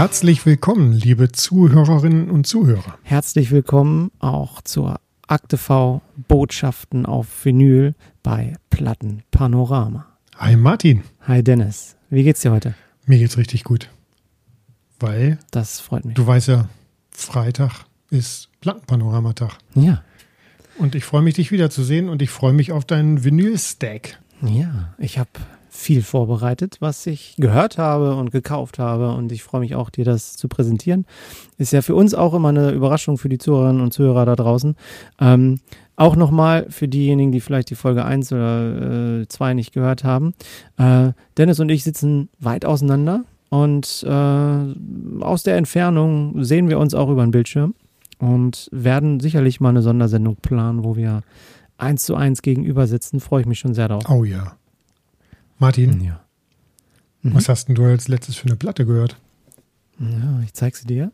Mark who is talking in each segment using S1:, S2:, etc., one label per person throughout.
S1: Herzlich willkommen, liebe Zuhörerinnen und Zuhörer.
S2: Herzlich willkommen auch zur Akte V Botschaften auf Vinyl bei Platten Panorama.
S1: Hi Martin.
S2: Hi Dennis. Wie geht's dir heute?
S1: Mir geht's richtig gut. Weil
S2: Das freut mich.
S1: du weißt ja, Freitag ist Plattenpanoramatag.
S2: Ja.
S1: Und ich freue mich, dich wiederzusehen und ich freue mich auf deinen Vinyl-Stack.
S2: Ja, ich habe viel vorbereitet, was ich gehört habe und gekauft habe und ich freue mich auch, dir das zu präsentieren. Ist ja für uns auch immer eine Überraschung für die Zuhörerinnen und Zuhörer da draußen. Ähm, auch nochmal für diejenigen, die vielleicht die Folge 1 oder äh, 2 nicht gehört haben. Äh, Dennis und ich sitzen weit auseinander und äh, aus der Entfernung sehen wir uns auch über den Bildschirm und werden sicherlich mal eine Sondersendung planen, wo wir eins zu eins gegenüber sitzen. Freue ich mich schon sehr darauf.
S1: Oh ja. Martin,
S2: Ja.
S1: was hast denn du als letztes für eine Platte gehört?
S2: Ja, ich zeig sie dir.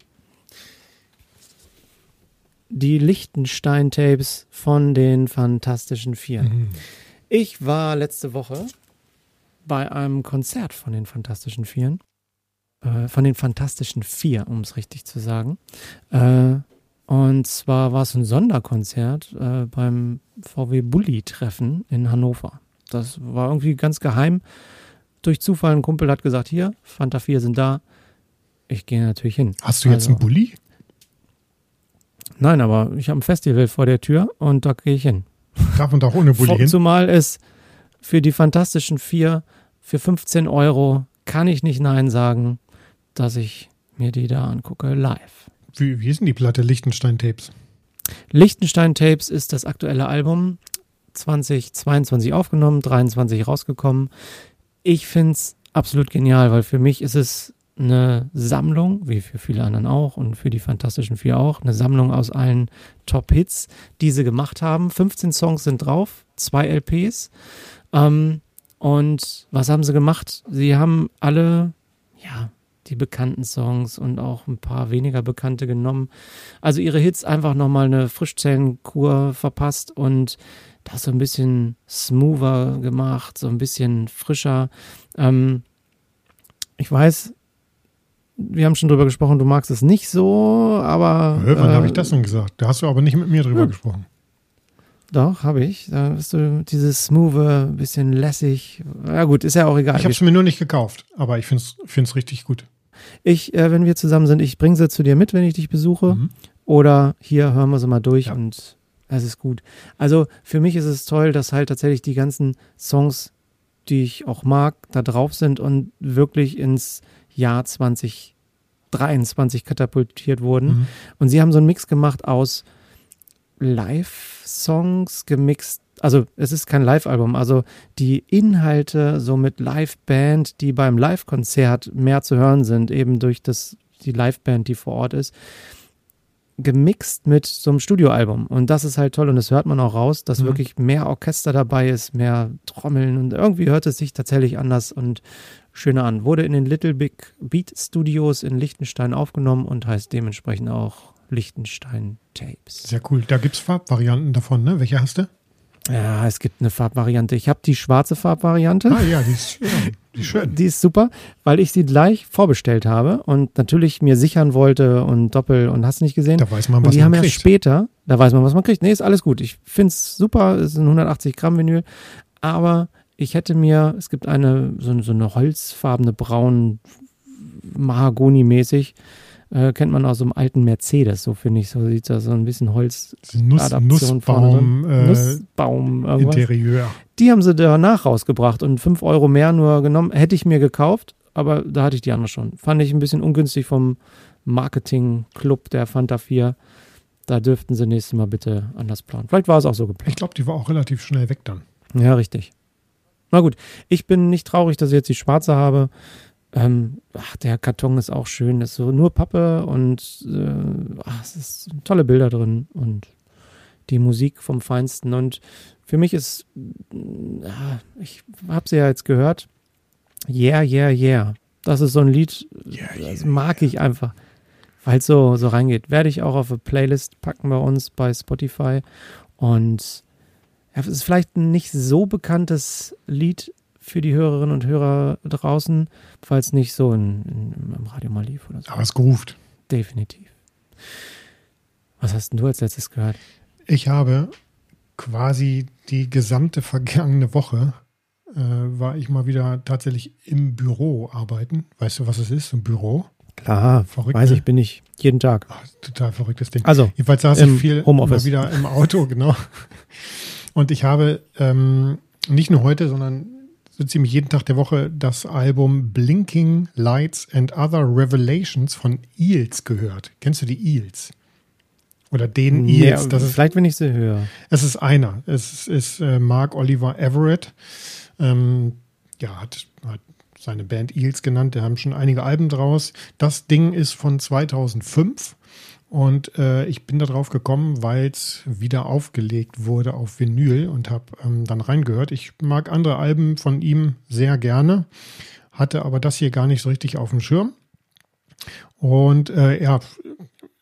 S2: Die Lichtenstein-Tapes von den Fantastischen Vier.
S1: Mhm.
S2: Ich war letzte Woche bei einem Konzert von den Fantastischen Vieren. Äh, von den Fantastischen Vier, um es richtig zu sagen. Äh, und zwar war es ein Sonderkonzert äh, beim VW Bulli-Treffen in Hannover. Das war irgendwie ganz geheim. Durch Zufall ein Kumpel hat gesagt, hier, Fanta 4 sind da. Ich gehe natürlich hin.
S1: Hast du jetzt
S2: Also-
S1: einen Bulli?
S2: Nein, aber ich habe ein Festival vor der Tür und da gehe ich hin.
S1: Darf man doch ohne Bulli
S2: Vor-
S1: hin?
S2: Zumal es für die Fantastischen Vier für 15 Euro kann ich nicht Nein sagen, dass ich mir die da angucke live.
S1: Wie, wie ist denn die Platte Lichtenstein Tapes?
S2: Lichtenstein Tapes ist das aktuelle Album. 2022 aufgenommen, 23 rausgekommen. Ich finde es absolut genial, weil für mich ist es eine Sammlung, wie für viele anderen auch und für die Fantastischen Vier auch, eine Sammlung aus allen Top-Hits, die sie gemacht haben. 15 Songs sind drauf, zwei LPs. Ähm, und was haben sie gemacht? Sie haben alle, ja, die bekannten Songs und auch ein paar weniger bekannte genommen. Also ihre Hits einfach nochmal eine Frischzellenkur verpasst und das so ein bisschen smoother gemacht, so ein bisschen frischer. Ähm, ich weiß, wir haben schon drüber gesprochen, du magst es nicht so, aber.
S1: Hä, wann
S2: äh,
S1: habe ich das denn gesagt? Da hast du aber nicht mit mir drüber
S2: ja.
S1: gesprochen.
S2: Doch, habe ich. Da bist du dieses smooth, bisschen lässig. Ja gut, ist ja auch egal.
S1: Ich habe es mir nur nicht gekauft, aber ich finde es richtig gut.
S2: Ich, äh, wenn wir zusammen sind, ich bringe sie zu dir mit, wenn ich dich besuche.
S1: Mhm.
S2: Oder hier hören wir sie mal durch
S1: Ja.
S2: und es ist gut. Also für mich ist es toll, dass halt tatsächlich die ganzen Songs, die ich auch mag, da drauf sind und wirklich ins Jahr 2023 katapultiert wurden.
S1: Mhm.
S2: Und sie haben so einen Mix gemacht aus Live-Songs gemixt. Also es ist kein Live-Album, also die Inhalte so mit Live-Band, die beim Live-Konzert mehr zu hören sind, eben durch das, die Live-Band, die vor Ort ist, gemixt mit so einem Studioalbum. Und das ist halt toll und das hört man auch raus, dass
S1: Mhm.
S2: wirklich mehr Orchester dabei ist, mehr Trommeln und irgendwie hört es sich tatsächlich anders und schöner an. Wurde in den Little Big Beat Studios in Liechtenstein aufgenommen und heißt dementsprechend auch Liechtenstein Tapes.
S1: Sehr cool. Da gibt es Farbvarianten davon, ne? Welche hast du?
S2: Ja, es gibt eine Farbvariante. Ich habe die schwarze Farbvariante.
S1: Ah ja, die ist, ja, die ist schön.
S2: Die ist super, weil ich sie gleich vorbestellt habe und natürlich mir sichern wollte und doppel und hast nicht gesehen.
S1: Da weiß man,
S2: Und
S1: was
S2: die
S1: man
S2: haben ja
S1: kriegt.
S2: später, da weiß man, was man kriegt. Nee, ist alles gut. Ich finde es super, es ist ein 180 Gramm Vinyl, aber ich hätte mir, es gibt eine, so, so eine holzfarbene braun, Mahagoni-mäßig, äh, kennt man aus so einem alten Mercedes, so finde ich, so sieht das so ein bisschen Holz,
S1: Nuss, Nussbaum, äh,
S2: Nussbaum, irgendwas.
S1: Interieur.
S2: Die haben sie danach rausgebracht und 5 Euro mehr nur genommen. Hätte ich mir gekauft, aber da hatte ich die andere schon. Fand ich ein bisschen ungünstig vom Marketing-Club der Fanta 4. Da dürften sie nächstes Mal bitte anders planen. Vielleicht war es auch so
S1: Ich
S2: geplant.
S1: glaube, die war auch relativ schnell weg dann.
S2: Ja, richtig. Na gut, ich bin nicht traurig, dass ich jetzt die schwarze habe. Ähm, ach, der Karton ist auch schön. Das ist so nur Pappe und äh, ach, es ist tolle Bilder drin und die Musik vom Feinsten. Und für mich ist, äh, ich habe sie ja jetzt gehört, Yeah, Yeah, Yeah. Das ist so ein Lied,
S1: Yeah,
S2: das
S1: yeah,
S2: mag ich einfach, weil es so, so reingeht. Werde ich auch auf eine Playlist packen bei uns bei Spotify. Und es ist vielleicht ein nicht so bekanntes Lied für die Hörerinnen und Hörer draußen, falls nicht so in, in, im Radio mal lief oder so.
S1: Aber es geruft.
S2: Definitiv. Was hast denn du als letztes gehört?
S1: Ich habe quasi die gesamte vergangene Woche äh, war ich mal wieder tatsächlich im Büro arbeiten. Weißt du, was es ist, ein Büro?
S2: Klar, Verrückt, weiß ich, bin ich jeden Tag.
S1: Ach, total verrücktes Ding.
S2: Also,
S1: jedenfalls saß ich viel Homeoffice. wieder im Auto, genau. Und ich habe ähm, nicht nur heute, sondern so ziemlich jeden Tag der Woche das Album Blinking Lights and Other Revelations von Eels gehört. Kennst du die Eels? Oder den Eels?
S2: Ja, das ist, vielleicht, wenn ich sie höre.
S1: Es ist einer. Es ist äh, Mark Oliver Everett. Ähm, ja, hat, hat seine Band Eels genannt. Die haben schon einige Alben draus. Das Ding ist von 2005. Und äh, ich bin darauf gekommen, weil es wieder aufgelegt wurde auf Vinyl und habe ähm, dann reingehört. Ich mag andere Alben von ihm sehr gerne, hatte aber das hier gar nicht so richtig auf dem Schirm. Und äh, ja,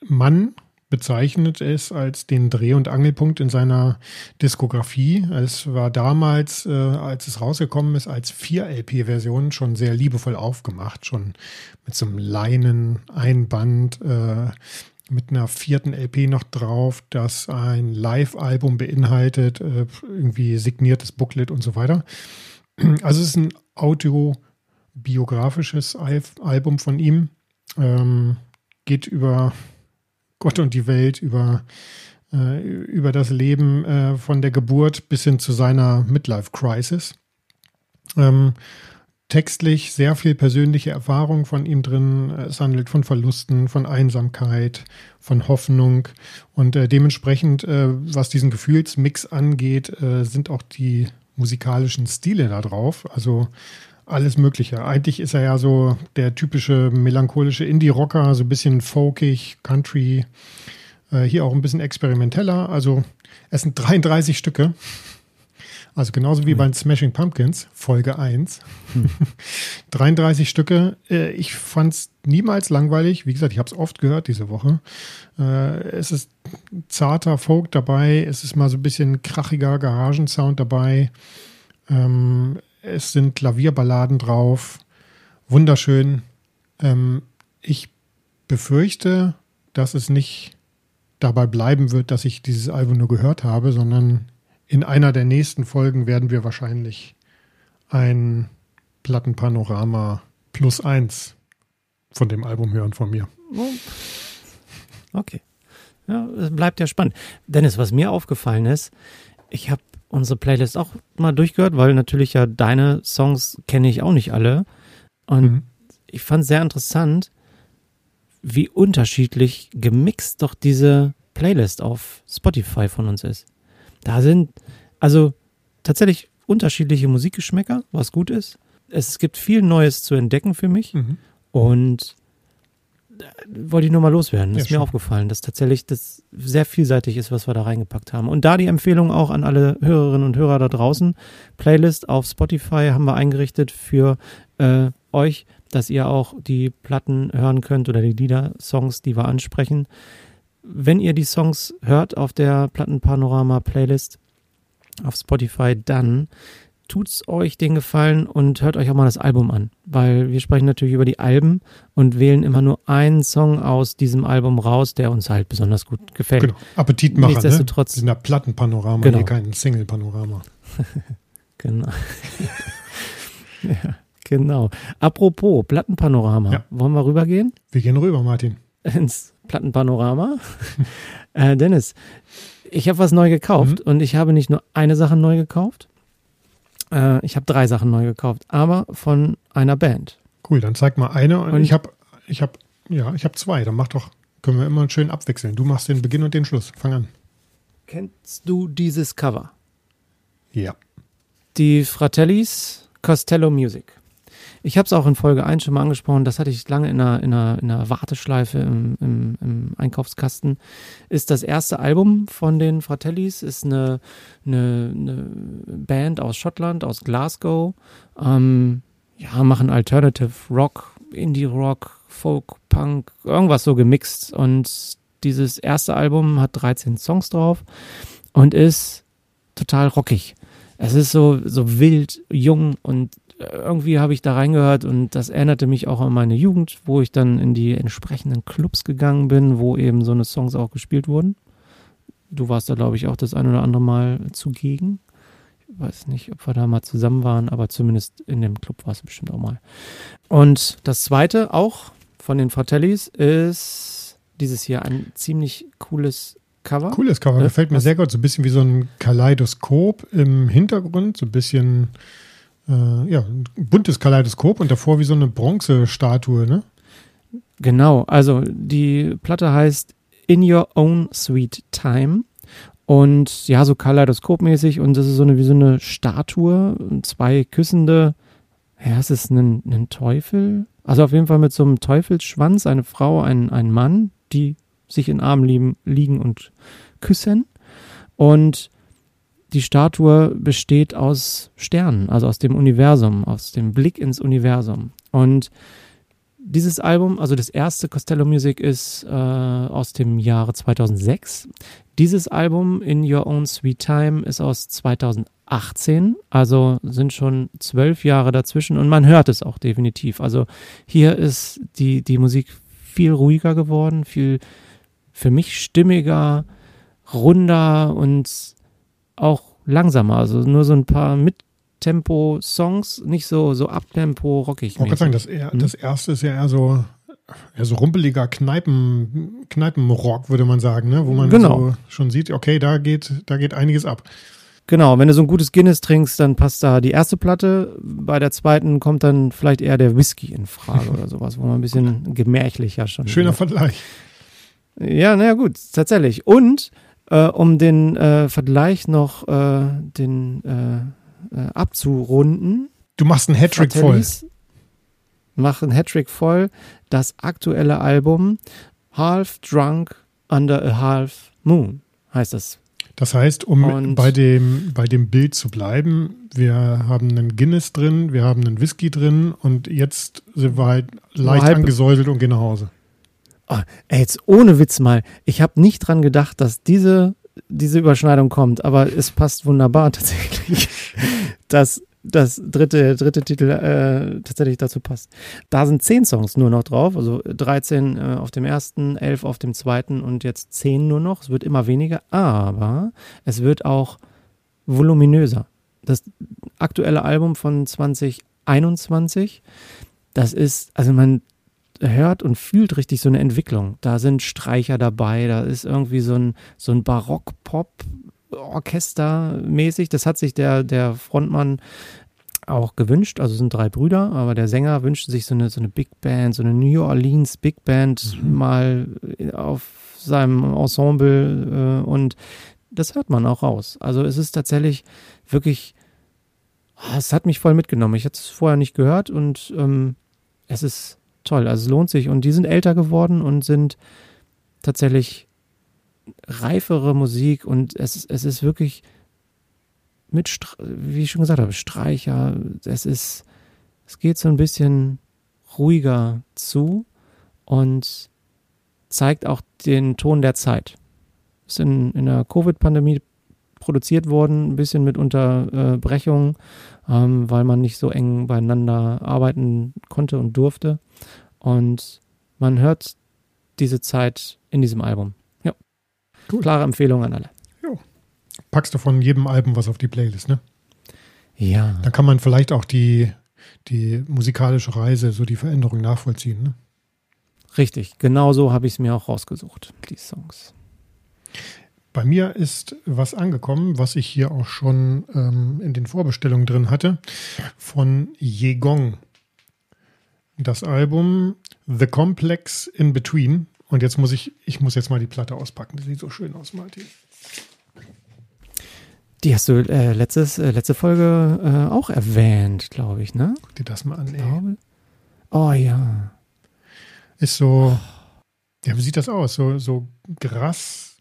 S1: Mann bezeichnet es als den Dreh- und Angelpunkt in seiner Diskografie. Es war damals, äh, als es rausgekommen ist, als 4-LP-Version schon sehr liebevoll aufgemacht, schon mit so einem Leinen-Einband, äh, mit einer vierten LP noch drauf, das ein Live-Album beinhaltet, äh, irgendwie signiertes Booklet und so weiter. Also es ist ein autobiografisches Album von ihm. Ähm, geht über Gott und die Welt, über, äh, über das Leben äh, von der Geburt bis hin zu seiner Midlife-Crisis. Ähm, textlich sehr viel persönliche Erfahrung von ihm drin. Es handelt von Verlusten, von Einsamkeit, von Hoffnung und äh, dementsprechend, äh, was diesen Gefühlsmix angeht, äh, sind auch die musikalischen Stile da drauf. Also alles Mögliche. Eigentlich ist er ja so der typische melancholische Indie-Rocker, so ein bisschen folkig, Country, äh, hier auch ein bisschen experimenteller. Also es sind 33 Stücke. Also genauso wie hm. bei Smashing Pumpkins, Folge 1. Hm. 33 Stücke. Äh, ich fand es niemals langweilig. Wie gesagt, ich habe es oft gehört diese Woche. Äh, es ist zarter Folk dabei. Es ist mal so ein bisschen krachiger Garagensound dabei. Ähm, es sind Klavierballaden drauf. Wunderschön. Ähm, ich befürchte, dass es nicht dabei bleiben wird, dass ich dieses Album nur gehört habe, sondern in einer der nächsten Folgen werden wir wahrscheinlich ein Plattenpanorama plus eins von dem Album hören von mir. Oh.
S2: Okay. Ja, es bleibt ja spannend. Dennis, was mir aufgefallen ist, ich habe unsere Playlist auch mal durchgehört, weil natürlich ja deine Songs kenne ich auch nicht alle. Und mhm. ich fand es sehr interessant, wie unterschiedlich gemixt doch diese Playlist auf Spotify von uns ist. Da sind also tatsächlich unterschiedliche Musikgeschmäcker, was gut ist. Es gibt viel Neues zu entdecken für mich. Mhm. Und wollte ich nur mal loswerden. Ja, ist mir aufgefallen, dass tatsächlich das sehr vielseitig ist, was wir da reingepackt haben. Und da die Empfehlung auch an alle Hörerinnen und Hörer da draußen. Playlist auf Spotify haben wir eingerichtet für äh, euch, dass ihr auch die Platten hören könnt oder die Lieder, Songs, die wir ansprechen wenn ihr die Songs hört auf der Plattenpanorama-Playlist auf Spotify, dann tut's euch den Gefallen und hört euch auch mal das Album an, weil wir sprechen natürlich über die Alben und wählen immer nur einen Song aus diesem Album raus, der uns halt besonders gut gefällt. Genau.
S1: Appetitmacher, ne?
S2: Nichtsdestotrotz.
S1: Ne? Sind ja Plattenpanorama, genau. hier kein Single-Panorama.
S2: genau. ja, genau. Apropos Plattenpanorama, ja. wollen wir rübergehen?
S1: Wir gehen rüber, Martin.
S2: Ins Plattenpanorama. äh, Dennis, ich habe was neu gekauft mhm. und ich habe nicht nur eine Sache neu gekauft, äh, ich habe drei Sachen neu gekauft, aber von einer Band.
S1: Cool, dann zeig mal eine und, und ich habe ich habe ja, ich habe zwei, dann mach doch können wir immer schön abwechseln. Du machst den Beginn und den Schluss. Fang an.
S2: Kennst du dieses Cover?
S1: Ja.
S2: Die Fratellis Costello Music. Ich habe es auch in Folge 1 schon mal angesprochen, das hatte ich lange in einer, in einer, in einer Warteschleife im, im, im, Einkaufskasten. Ist das erste Album von den Fratellis, ist eine, eine, eine Band aus Schottland, aus Glasgow. Ähm, ja, machen Alternative Rock, Indie Rock, Folk, Punk, irgendwas so gemixt. Und dieses erste Album hat 13 Songs drauf und ist total rockig. es ist so, so wild, jung und irgendwie habe ich da reingehört und das erinnerte mich auch an meine Jugend, wo ich dann in die entsprechenden Clubs gegangen bin, wo eben so eine Songs auch gespielt wurden. Du warst da, glaube ich, auch das ein oder andere Mal zugegen. Ich weiß nicht, ob wir da mal zusammen waren, aber zumindest in dem Club war es bestimmt auch mal. Und das zweite, auch von den Fratellis, ist dieses hier ein ziemlich cooles Cover.
S1: Cooles Cover,
S2: Ja,
S1: gefällt mir
S2: was-
S1: sehr gut. So ein bisschen wie so ein Kaleidoskop im Hintergrund, so ein bisschen, äh, ja, ein buntes Kaleidoskop und davor wie so eine Bronzestatue, ne?
S2: Genau, also die Platte heißt In Your Own Sweet Time. Und ja, so kaleidoskopmäßig und das ist so eine wie so eine Statue, zwei küssende, ja, es ist ein, ein Teufel, also auf jeden Fall mit so einem Teufelsschwanz, eine Frau, ein, ein Mann, die sich in Armen liegen und küssen. Und die Statue besteht aus Sternen, also aus dem Universum, aus dem Blick ins Universum und dieses Album, also das erste Costello Music ist äh, aus dem Jahre 2006. Dieses Album In Your Own Sweet Time ist aus 2018, also sind schon zwölf Jahre dazwischen und man hört es auch definitiv. Also hier ist die, die Musik viel ruhiger geworden, viel für mich stimmiger, runder und auch langsamer. Also nur so ein paar Mittempo-Songs, nicht so, so Abtempo, rockig.
S1: Ich wollte gerade sagen, das, eher,
S2: Hm?
S1: das erste ist ja eher so, eher so rumpeliger Kneipen, Kneipenrock, würde man sagen, ne? Wo man
S2: Genau.
S1: so schon sieht, okay, da geht, da geht einiges ab.
S2: Genau, wenn du so ein gutes Guinness trinkst, dann passt da die erste Platte. Bei der zweiten kommt dann vielleicht eher der Whisky in Frage oder sowas, wo man ein bisschen gemächlicher schon.
S1: Schöner
S2: wird.
S1: Vergleich.
S2: Ja, naja, gut, tatsächlich. Und äh, um den äh, Vergleich noch äh, den, äh, äh, abzurunden,
S1: Du machst einen Hattrick voll.
S2: Fratellis machen Hattrick voll. Das aktuelle Album Half Drunk Under a Half Moon heißt das.
S1: Das heißt, um
S2: Und-
S1: bei dem, bei dem Bild zu bleiben, wir haben einen Guinness drin, wir haben einen Whisky drin und jetzt sind wir halt leicht
S2: halb-
S1: angesäuselt und gehen nach Hause.
S2: Oh, ey, jetzt ohne Witz mal. Ich habe nicht dran gedacht, dass diese, diese Überschneidung kommt, aber es passt wunderbar tatsächlich, dass das dritte, dritte Titel äh, tatsächlich dazu passt. Da sind zehn Songs nur noch drauf, also 13 äh, auf dem ersten, 11 auf dem zweiten und jetzt 10 nur noch. Es wird immer weniger, aber es wird auch voluminöser. Das aktuelle Album von 2021, das ist, also man hört und fühlt richtig so eine Entwicklung. Da sind Streicher dabei, da ist irgendwie so ein, so ein Barock-Pop-Orchester mäßig. Das hat sich der, der Frontmann auch gewünscht. Also es sind drei Brüder, aber der Sänger wünscht sich so eine, so eine Big Band, so eine New Orleans Big Band mal auf seinem Ensemble äh, und das hört man auch raus. Also es ist tatsächlich wirklich, ah, es hat mich voll mitgenommen. Ich hatte es vorher nicht gehört und ähm, es ist toll. Also es lohnt sich. Und die sind älter geworden und sind tatsächlich reifere Musik und es, ist- es ist wirklich mit, wie ich schon gesagt habe, Streicher. Es ist, es geht so ein bisschen ruhiger zu und zeigt auch den Ton der Zeit. Ist in, in der Covid-Pandemie produziert worden, ein bisschen mit Unterbrechungen, ähm, weil man nicht so eng beieinander arbeiten konnte und durfte. Und man hört diese Zeit in diesem Album. Ja.
S1: Cool.
S2: Klare Empfehlung an alle.
S1: Packst du von jedem Album was auf die Playlist, ne?
S2: Ja.
S1: Dann kann man vielleicht auch die, die musikalische Reise, so die Veränderung nachvollziehen, ne?
S2: Richtig, genau so habe ich es mir auch rausgesucht, die Songs.
S1: Bei mir ist was angekommen, was ich hier auch schon ähm, in den Vorbestellungen drin hatte, von Yegong. Das Album The Complex in Between. Und jetzt muss ich, ich muss jetzt mal die Platte auspacken. Die sieht so schön aus, Martin.
S2: Die hast du äh, letztes, äh, letzte Folge äh, auch erwähnt, glaube ich, ne?
S1: Guck dir das mal an. Ey.
S2: Oh ja.
S1: Ist so, ja, wie sieht das aus? So, so Gras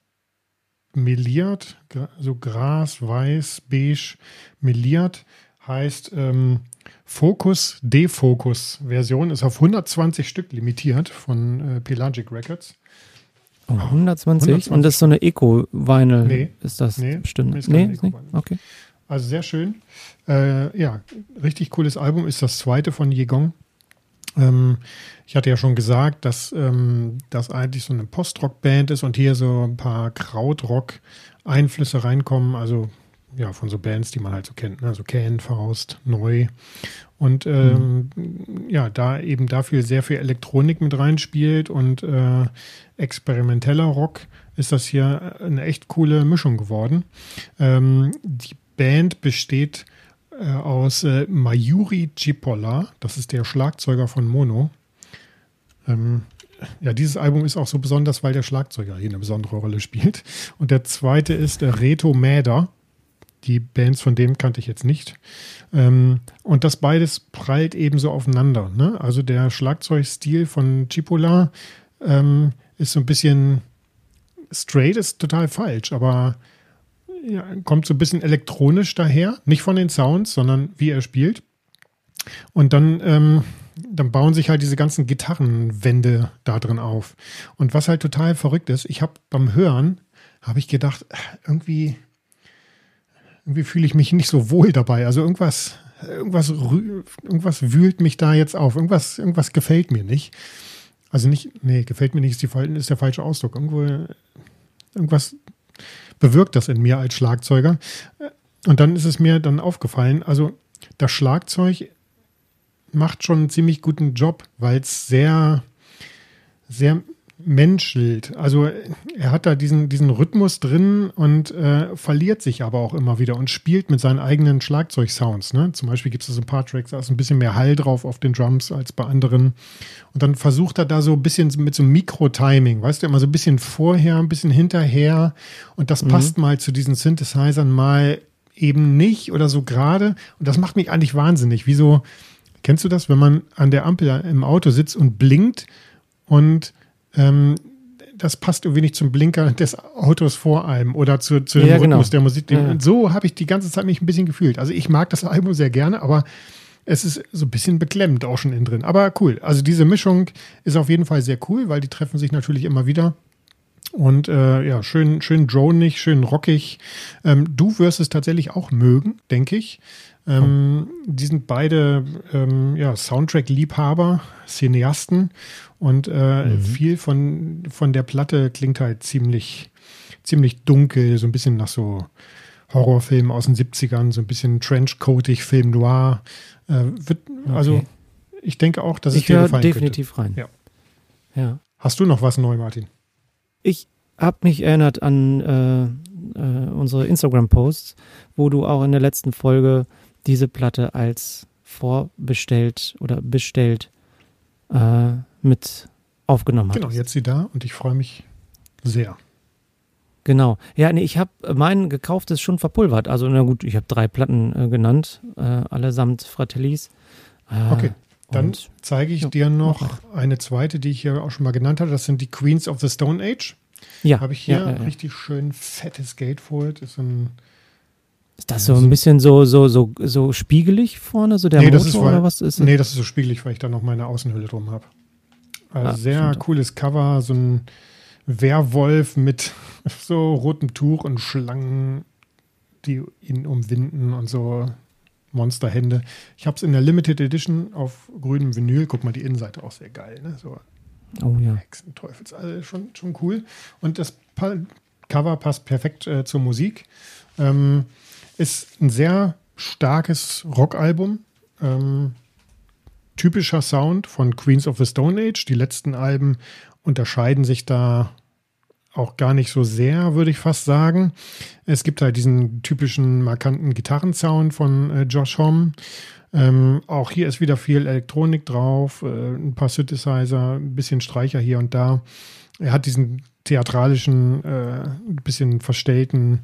S1: meliert, so Gras, weiß, beige, meliert heißt ähm, Focus, Defocus Version ist auf 120 Stück limitiert von äh, Pelagic Records.
S2: Oh, 120?
S1: 120.
S2: Und das ist so eine Eco-Vinyl.
S1: Nee.
S2: Ist das
S1: Nee,
S2: bestimmt?
S1: ist
S2: Nee, ist nicht? Okay.
S1: Also sehr schön. Äh, ja, richtig cooles Album ist das zweite von Yegong. Ähm, ich hatte ja schon gesagt, dass ähm, das eigentlich so eine Post-Rock-Band ist und hier so ein paar Krautrock-Einflüsse reinkommen. Also ja, von so Bands, die man halt so kennt, ne? also Can, Faust, Neu. Und ähm, mhm. ja, da eben dafür sehr viel Elektronik mit reinspielt und äh, experimenteller Rock, ist das hier eine echt coole Mischung geworden. Ähm, die Band besteht aus äh, Mayuri Cipolla, das ist der Schlagzeuger von Mono. Ähm, ja, dieses Album ist auch so besonders, weil der Schlagzeuger hier eine besondere Rolle spielt. Und der zweite ist äh, Reto Mäder. Die Bands von dem kannte ich jetzt nicht. Ähm, und das beides prallt ebenso aufeinander. Ne? Also der Schlagzeugstil von Cipolla ähm, ist so ein bisschen straight, ist total falsch, aber ja, kommt so ein bisschen elektronisch daher. Nicht von den Sounds, sondern wie er spielt. Und dann, ähm, dann bauen sich halt diese ganzen Gitarrenwände da drin auf. Und was halt total verrückt ist, ich habe beim Hören, habe ich gedacht, irgendwie, irgendwie fühle ich mich nicht so wohl dabei. Also irgendwas, irgendwas, irgendwas wühlt mich da jetzt auf. Irgendwas, irgendwas gefällt mir nicht. Also nicht, nee, gefällt mir nicht, ist, die, ist der falsche Ausdruck. Irgendwo, irgendwas bewirkt das in mir als Schlagzeuger. Und dann ist es mir dann aufgefallen, also das Schlagzeug macht schon einen ziemlich guten Job, weil es sehr, sehr menschelt. Also er hat da diesen, diesen Rhythmus drin und äh, verliert sich aber auch immer wieder und spielt mit seinen eigenen Schlagzeugsounds. Ne? Zum Beispiel gibt es so ein paar Tracks, da ist ein bisschen mehr Hall drauf auf den Drums als bei anderen. Und dann versucht er da so ein bisschen mit so einem Mikro-Timing, weißt du, immer so ein bisschen vorher, ein bisschen hinterher. Und das mhm. passt mal zu diesen Synthesizern mal eben nicht oder so gerade. Und das macht mich eigentlich wahnsinnig. Wieso, kennst du das, wenn man an der Ampel im Auto sitzt und blinkt und ähm, das passt irgendwie nicht zum Blinker des Autos vor einem oder zu, zu dem ja, Rhythmus genau. der Musik. Ja. So habe ich die ganze Zeit mich ein bisschen gefühlt. Also ich mag das Album sehr gerne, aber es ist so ein bisschen beklemmend auch schon innen drin. Aber cool. Also diese Mischung ist auf jeden Fall sehr cool, weil die treffen sich natürlich immer wieder. Und äh, ja, schön, schön dronig, schön rockig. Ähm, du wirst es tatsächlich auch mögen, denke ich. Ähm, die sind beide ähm, ja, Soundtrack-Liebhaber, Cineasten und äh, mhm. viel von, von der Platte klingt halt ziemlich, ziemlich dunkel, so ein bisschen nach so Horrorfilmen aus den 70ern, so ein bisschen Trenchcoatig, Film Noir. Äh, wird, okay. Also ich denke auch, dass ich es dir gefallen
S2: definitiv
S1: könnte.
S2: rein. Ja. ja.
S1: Hast du noch was neu, Martin?
S2: Ich habe mich erinnert an äh, äh, unsere Instagram-Posts, wo du auch in der letzten Folge diese Platte als vorbestellt oder bestellt äh, mit aufgenommen
S1: hat. Genau, jetzt sie da und ich freue mich sehr.
S2: Genau. Ja, nee, ich habe mein gekauftes schon verpulvert. Also, na gut, ich habe drei Platten äh, genannt, äh, allesamt Fratellis.
S1: Äh, okay, dann zeige ich ja, dir noch eine zweite, die ich hier auch schon mal genannt hatte. Das sind die Queens of the Stone Age. Ja. Habe ich hier ja, ja, richtig schön fettes Gatefold. Ist ein
S2: ist das so ein bisschen so, so, so, so spiegelig vorne, so der nee, Motor
S1: ist, weil, oder was ist das? Nee, das ist so spiegelig, weil ich da noch meine Außenhülle drum habe. Also ah, sehr cooles Cover, so ein Werwolf mit so rotem Tuch und Schlangen, die ihn umwinden und so Monsterhände. Ich habe es in der Limited Edition auf grünem Vinyl. Guck mal, die Innenseite auch sehr geil, ne? So
S2: oh ja.
S1: Hexenteufels, also schon, schon cool. Und das pa Cover passt perfekt äh, zur Musik. Ähm, ist ein sehr starkes Rockalbum. Ähm, typischer Sound von Queens of the Stone Age. Die letzten Alben unterscheiden sich da auch gar nicht so sehr, würde ich fast sagen. Es gibt halt diesen typischen markanten Gitarrensound von äh, Josh Homme. Ähm, auch hier ist wieder viel Elektronik drauf, äh, ein paar Synthesizer, ein bisschen Streicher hier und da. Er hat diesen theatralischen, äh, ein bisschen verstellten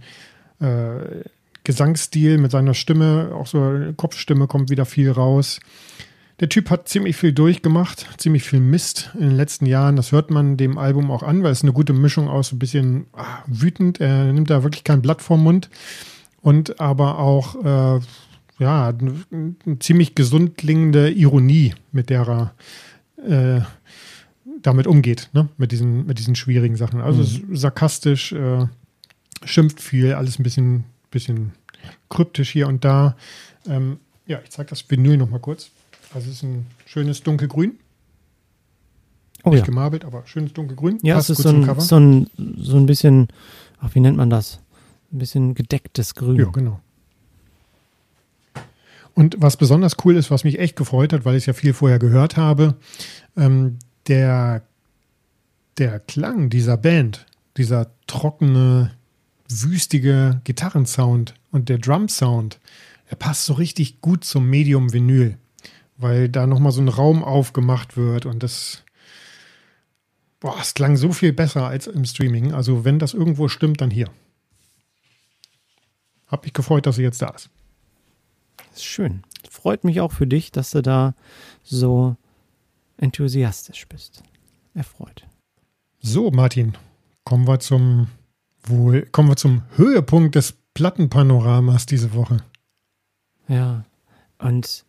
S1: äh, Gesangsstil mit seiner Stimme, auch so Kopfstimme kommt wieder viel raus. Der Typ hat ziemlich viel durchgemacht, ziemlich viel Mist in den letzten Jahren. Das hört man dem Album auch an, weil es eine gute Mischung aus ein bisschen ah, wütend. Er nimmt da wirklich kein Blatt vom Mund und aber auch äh, ja eine, eine ziemlich gesund klingende Ironie, mit der er äh, damit umgeht, ne? mit diesen mit diesen schwierigen Sachen. Also mhm. sarkastisch, äh, schimpft viel, alles ein bisschen bisschen kryptisch hier und da. Ähm, ja, ich zeige das Vinyl noch mal kurz. Also es ist ein schönes dunkelgrün.
S2: Oh
S1: Nicht
S2: ja.
S1: gemarbelt, aber schönes dunkelgrün.
S2: Ja,
S1: Passt
S2: es ist
S1: gut
S2: so ein, so, ein, so ein bisschen, ach, wie nennt man das? Ein bisschen gedecktes Grün.
S1: Ja, genau. Und was besonders cool ist, was mich echt gefreut hat, weil ich es ja viel vorher gehört habe, ähm, der, der Klang dieser Band, dieser trockene, wüstige Gitarrensound und der Drum-Sound, der passt so richtig gut zum Medium Vinyl, weil da nochmal so ein Raum aufgemacht wird und das, boah, es klang so viel besser als im Streaming. Also wenn das irgendwo stimmt, dann hier. Hab mich gefreut, dass sie jetzt da ist.
S2: ist schön. Freut mich auch für dich, dass du da so enthusiastisch bist. Erfreut.
S1: So, Martin, kommen wir zum wohl, kommen wir zum Höhepunkt des Plattenpanoramas diese Woche.
S2: Ja. Und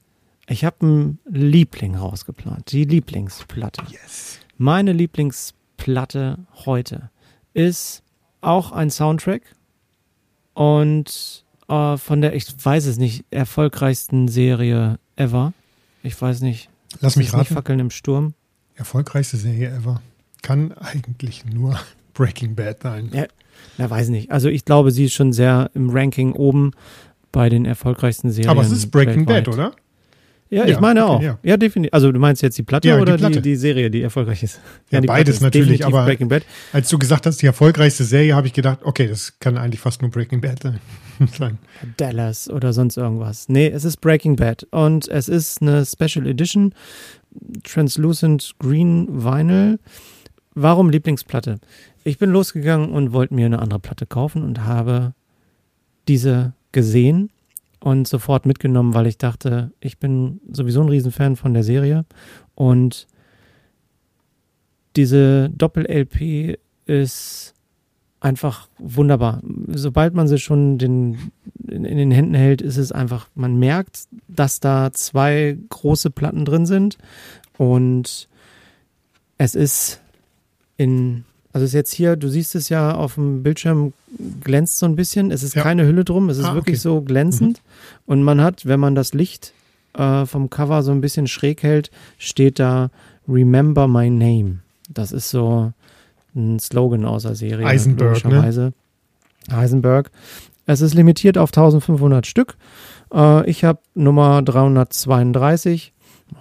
S2: ich habe einen Liebling rausgeplant. Die Lieblingsplatte.
S1: Yes.
S2: Meine Lieblingsplatte heute ist auch ein Soundtrack und äh, von der, ich weiß es nicht, erfolgreichsten Serie ever. Ich weiß nicht.
S1: Lass mich raten.
S2: Fackeln im Sturm.
S1: Erfolgreichste Serie ever. Kann eigentlich nur Breaking Bad sein.
S2: Ja, na, weiß nicht. Also ich glaube, sie ist schon sehr im Ranking oben bei den erfolgreichsten Serien.
S1: Aber es ist Breaking
S2: weltweit.
S1: Bad, oder?
S2: Ja,
S1: Ja,
S2: ich meine
S1: okay,
S2: auch.
S1: ja.
S2: Ja, definitiv. Also du meinst jetzt die Platte
S1: Ja, die
S2: oder die,
S1: Platte.
S2: die Serie, die erfolgreich ist?
S1: Ja,
S2: die
S1: beides
S2: ist
S1: natürlich, aber-
S2: Breaking Bad.
S1: Als du gesagt hast, die erfolgreichste Serie, habe ich gedacht, okay, das kann eigentlich fast nur Breaking Bad sein. sein.
S2: Dallas oder sonst irgendwas. Nee, es ist Breaking Bad und es ist eine Special Edition Translucent Green Vinyl. Warum Lieblingsplatte? Ich bin losgegangen und wollte mir eine andere Platte kaufen und habe diese gesehen und sofort mitgenommen, weil ich dachte, ich bin sowieso ein Riesenfan von der Serie und diese Doppel-LP ist einfach wunderbar. Sobald man sie schon den, in, in den Händen hält, ist es einfach, man merkt, dass da zwei große Platten drin sind und es ist in, also ist jetzt hier, du siehst es ja auf dem Bildschirm, glänzt so ein bisschen. Es ist
S1: Ja.
S2: keine Hülle drum, es ist
S1: Ah,
S2: wirklich
S1: okay.
S2: so glänzend. Und man hat, wenn man das Licht äh, vom Cover so ein bisschen schräg hält, steht da Remember My Name. Das ist so ein Slogan aus der Serie.
S1: Eisenberg, ne?
S2: Heisenberg. Es ist limitiert auf 1500 Stück. Äh, ich habe Nummer 332.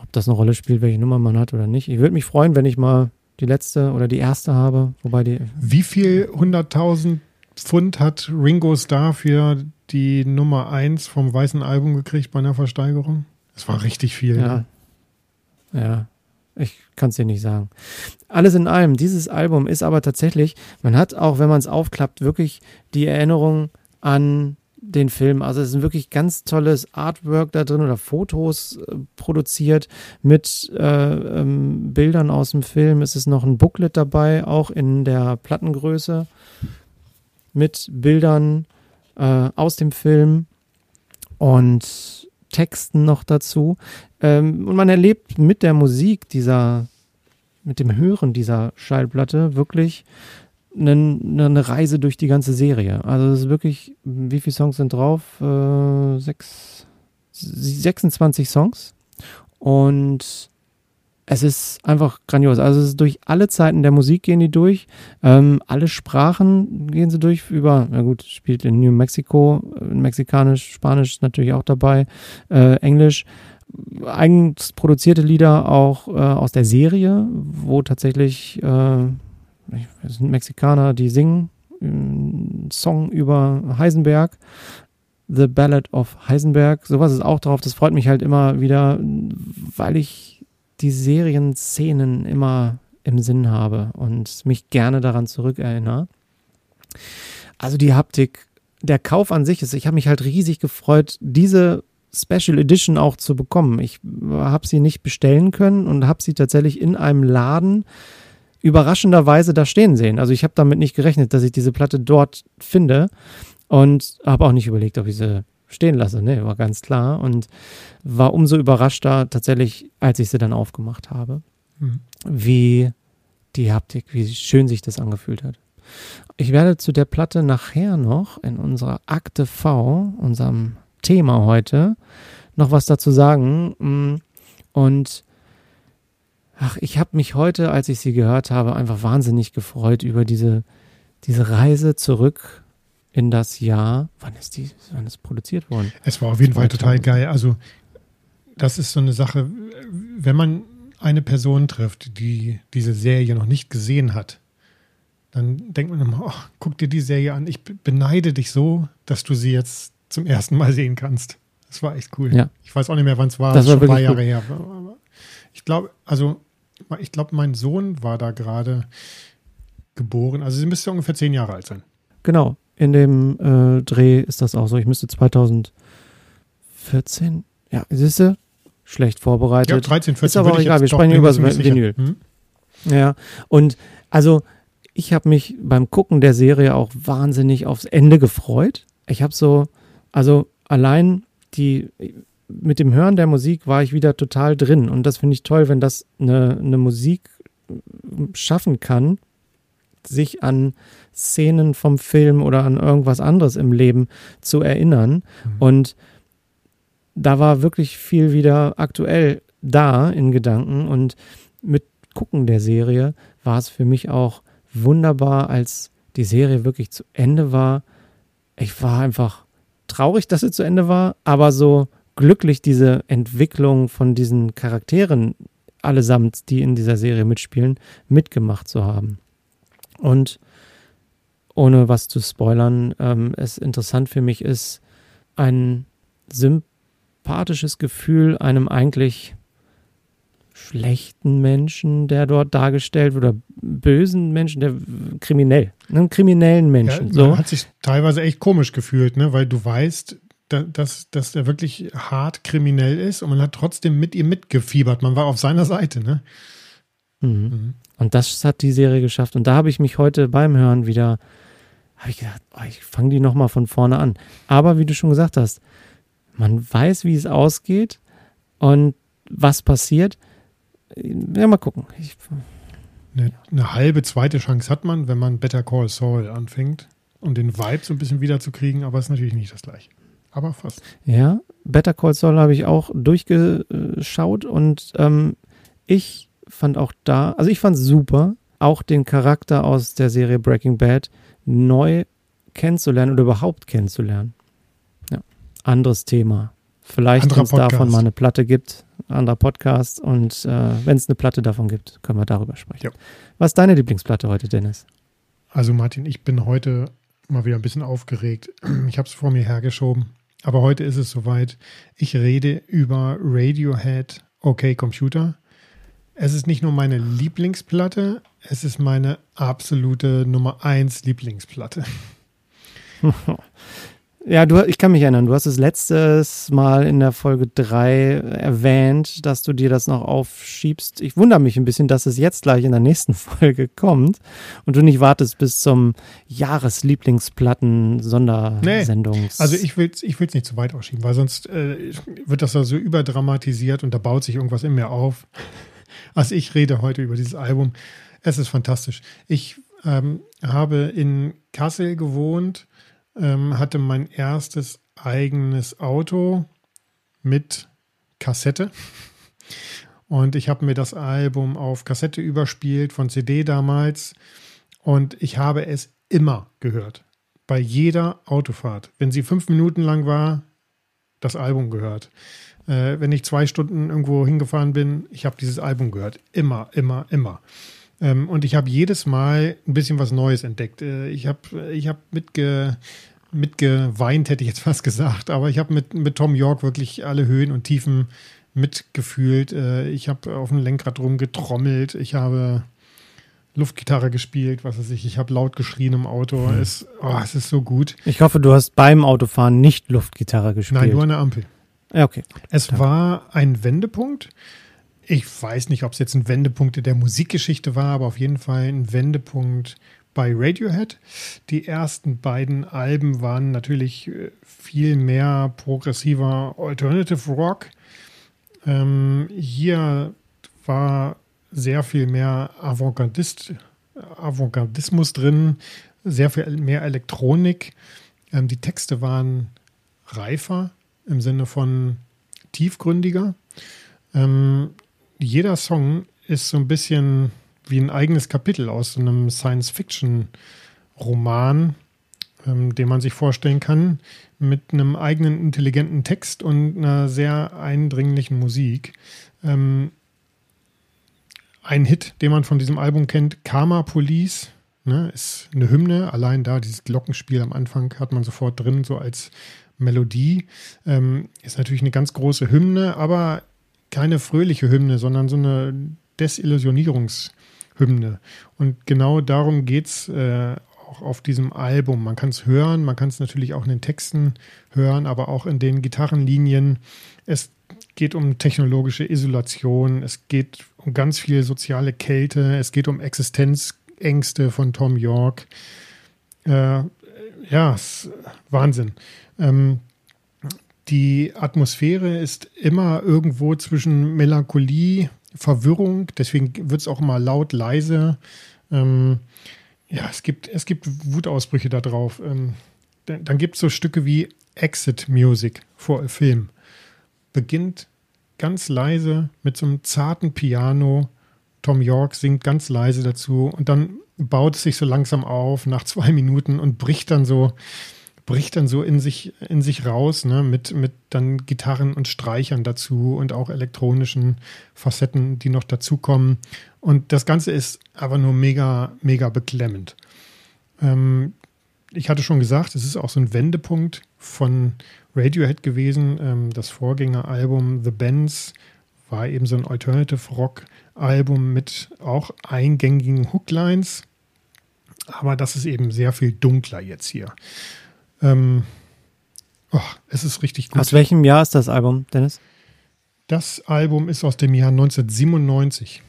S2: Ob das eine Rolle spielt, welche Nummer man hat oder nicht. Ich würde mich freuen, wenn ich mal die letzte oder die erste habe. Wobei die.
S1: Wie viel 100.000 Pfund hat Ringo Starr für die Nummer 1 vom weißen Album gekriegt bei einer Versteigerung? Das war richtig viel.
S2: Ja. Ja. Ich kann es dir nicht sagen. Alles in allem, dieses Album ist aber tatsächlich, man hat auch, wenn man es aufklappt, wirklich die Erinnerung an den Film. Also es ist ein wirklich ganz tolles Artwork da drin oder Fotos äh, produziert mit äh, ähm, Bildern aus dem Film. Es ist noch ein Booklet dabei, auch in der Plattengröße mit Bildern äh, aus dem Film und Texten noch dazu. Ähm, und man erlebt mit der Musik dieser, mit dem Hören dieser Schallplatte wirklich eine, eine Reise durch die ganze Serie. Also es ist wirklich, wie viele Songs sind drauf? Äh, sechs, 26 Songs. Und es ist einfach grandios. Also es ist durch alle Zeiten der Musik gehen die durch. Ähm, alle Sprachen gehen sie durch über, na gut, spielt in New Mexico, äh, Mexikanisch, Spanisch natürlich auch dabei, äh, Englisch. Eigens produzierte Lieder auch äh, aus der Serie, wo tatsächlich äh, es sind Mexikaner, die singen einen Song über Heisenberg. The Ballad of Heisenberg. Sowas ist auch drauf. Das freut mich halt immer wieder, weil ich die Serienszenen immer im Sinn habe und mich gerne daran zurückerinnere. Also die Haptik, der Kauf an sich ist, ich habe mich halt riesig gefreut, diese Special Edition auch zu bekommen. Ich habe sie nicht bestellen können und habe sie tatsächlich in einem Laden überraschenderweise da stehen sehen. Also ich habe damit nicht gerechnet, dass ich diese Platte dort finde und habe auch nicht überlegt, ob ich sie stehen lasse. Ne, war ganz klar und war umso überraschter tatsächlich, als ich sie dann aufgemacht habe,
S1: Mhm.
S2: wie die Haptik, wie schön sich das angefühlt hat. Ich werde zu der Platte nachher noch in unserer Akte V, unserem Thema heute, noch was dazu sagen. Mm, und ach, ich habe mich heute, als ich sie gehört habe, einfach wahnsinnig gefreut über diese, diese Reise zurück in das Jahr. Wann ist die, wann ist produziert worden?
S1: Es war auf jeden Fall total geil. Also, das ist so eine Sache, wenn man eine Person trifft, die diese Serie noch nicht gesehen hat, dann denkt man immer, oh, guck dir die Serie an. Ich beneide dich so, dass du sie jetzt zum ersten Mal sehen kannst. Das war echt cool.
S2: Ja.
S1: Ich weiß auch nicht mehr, wann es war.
S2: Das, war
S1: schon ein paar Jahre her. Ich glaube, also ich glaube, mein Sohn war da gerade geboren. Also sie müsste ungefähr zehn Jahre alt sein.
S2: Genau. In dem äh, Dreh ist das auch so. Ich müsste 2014, ja, siehst du, schlecht vorbereitet.
S1: Ja, 13, 14.
S2: Ist aber auch egal, wir sprechen über das. Vinyl.
S1: Hm?
S2: Ja, und also ich habe mich beim Gucken der Serie auch wahnsinnig aufs Ende gefreut. Ich habe so, also allein die, mit dem Hören der Musik war ich wieder total drin. Und das finde ich toll, wenn das eine, eine Musik schaffen kann, sich an Szenen vom Film oder an irgendwas anderes im Leben zu erinnern.
S1: Mhm.
S2: Und da war wirklich viel wieder aktuell da in Gedanken. Und mit Gucken der Serie war es für mich auch wunderbar, als die Serie wirklich zu Ende war. Ich war einfach traurig, dass sie zu Ende war, aber so glücklich, diese Entwicklung von diesen Charakteren allesamt, die in dieser Serie mitspielen, mitgemacht zu haben. Und ohne was zu spoilern, ähm, es interessant für mich ist, ein sympathisches Gefühl einem eigentlich schlechten Menschen, der dort dargestellt wird, oder bösen Menschen, der kriminell, einen kriminellen
S1: Ja,
S2: Menschen.
S1: man
S2: so.
S1: hat sich teilweise echt komisch gefühlt, ne? weil du weißt, dass, dass er wirklich hart kriminell ist und man hat trotzdem mit ihm mitgefiebert. Man war auf seiner Seite. Ne?
S2: Mhm.
S1: Mhm.
S2: Und das hat die Serie geschafft. Und da habe ich mich heute beim Hören wieder, habe ich gedacht, oh, ich fange die nochmal von vorne an. Aber wie du schon gesagt hast, man weiß, wie es ausgeht und was passiert. Ja, mal gucken. Ich,
S1: Eine, eine halbe zweite Chance hat man, wenn man Better Call Saul anfängt, um den Vibe so ein bisschen wiederzukriegen, aber es ist natürlich nicht das gleiche. Aber fast.
S2: ja, Better Call Saul habe ich auch durchgeschaut und ähm, ich fand auch da, also ich fand super, auch den Charakter aus der Serie Breaking Bad neu kennenzulernen oder überhaupt kennenzulernen. Ja, anderes Thema. Vielleicht, wenn es davon mal eine Platte gibt, anderer Podcast und äh, wenn es eine Platte davon gibt, können wir darüber sprechen.
S1: Ja.
S2: Was ist deine Lieblingsplatte heute, Dennis?
S1: Also Martin, ich bin heute mal wieder ein bisschen aufgeregt. Ich habe es vor mir hergeschoben. Aber heute ist es soweit. Ich rede über Radiohead OK Computer. Es ist nicht nur meine Lieblingsplatte, es ist meine absolute Nummer 1 Lieblingsplatte.
S2: Ja, du, ich kann mich erinnern, du hast es letztes Mal in der Folge 3 erwähnt, dass du dir das noch aufschiebst. Ich wundere mich ein bisschen, dass es jetzt gleich in der nächsten Folge kommt und du nicht wartest bis zum Jahreslieblingsplatten-Sondersendungs.
S1: Also ich will es ich nicht zu weit ausschieben, weil sonst äh, wird das da so überdramatisiert und da baut sich irgendwas in mir auf. Also ich rede heute über dieses Album. Es ist fantastisch. Ich ähm, habe in Kassel gewohnt, ähm, hatte mein erstes eigenes Auto mit Kassette. Und ich habe mir das Album auf Kassette überspielt, von CD damals. Und ich habe es immer gehört. Bei jeder Autofahrt. Wenn sie fünf Minuten lang war, das Album gehört. Äh, wenn ich zwei Stunden irgendwo hingefahren bin, ich habe dieses Album gehört. Immer, immer, immer. Ähm, und ich habe jedes Mal ein bisschen was Neues entdeckt. Äh, ich habe ich hab mitge, mitgeweint, hätte ich jetzt fast gesagt. Aber ich habe mit, mit Tom York wirklich alle Höhen und Tiefen mitgefühlt. Äh, ich habe auf dem Lenkrad rumgetrommelt. Ich habe Luftgitarre gespielt, was weiß ich. Ich habe laut geschrien im Auto. Es, oh, es ist so gut.
S2: ich hoffe, du hast beim Autofahren nicht Luftgitarre gespielt.
S1: Nein, nur der Ampel.
S2: ja, okay.
S1: Es
S2: Danke.
S1: war ein Wendepunkt. Ich weiß nicht, ob es jetzt ein Wendepunkt in der Musikgeschichte war, aber auf jeden Fall ein Wendepunkt bei Radiohead. Die ersten beiden Alben waren natürlich äh, viel mehr progressiver Alternative Rock. Ähm, hier war sehr viel mehr Avantgardist, Avantgardismus drin, sehr viel mehr Elektronik. Ähm, die Texte waren reifer im Sinne von tiefgründiger. Ähm, jeder Song ist so ein bisschen wie ein eigenes Kapitel aus so einem Science-Fiction-Roman, ähm, den man sich vorstellen kann, mit einem eigenen intelligenten Text und einer sehr eindringlichen Musik. Ähm, ein Hit, den man von diesem Album kennt, Karma Police, ne, ist eine Hymne. Allein da, dieses Glockenspiel am Anfang hat man sofort drin, so als Melodie. Ähm, ist natürlich eine ganz große Hymne, aber keine fröhliche Hymne, sondern so eine Desillusionierungshymne. Und genau darum geht es äh, auch auf diesem Album. Man kann es hören, man kann es natürlich auch in den Texten hören, aber auch in den Gitarrenlinien. Es geht um technologische Isolation, es geht um ganz viel soziale Kälte, es geht um Existenzängste von Tom York. Äh, ja, Wahnsinn. Ähm, die Atmosphäre ist immer irgendwo zwischen Melancholie, Verwirrung, deswegen wird es auch immer laut, leise. Ähm, ja, es gibt, es gibt Wutausbrüche da drauf. Ähm, dann dann gibt es so Stücke wie Exit Music vor Film. Beginnt ganz leise mit so einem zarten Piano. Tom York singt ganz leise dazu und dann baut es sich so langsam auf nach zwei Minuten und bricht dann so bricht dann so in sich, in sich raus, ne, mit, mit dann Gitarren und Streichern dazu und auch elektronischen Facetten, die noch dazukommen. Und das Ganze ist aber nur mega, mega beklemmend. Ähm, ich hatte schon gesagt, es ist auch so ein Wendepunkt von Radiohead gewesen. Ähm, das Vorgängeralbum The Bands war eben so ein Alternative Rock Album mit auch eingängigen Hooklines. Aber das ist eben sehr viel dunkler jetzt hier. Ähm, oh, es ist richtig gut.
S2: Aus welchem Jahr ist das Album, Dennis?
S1: Das Album ist aus dem Jahr 1997.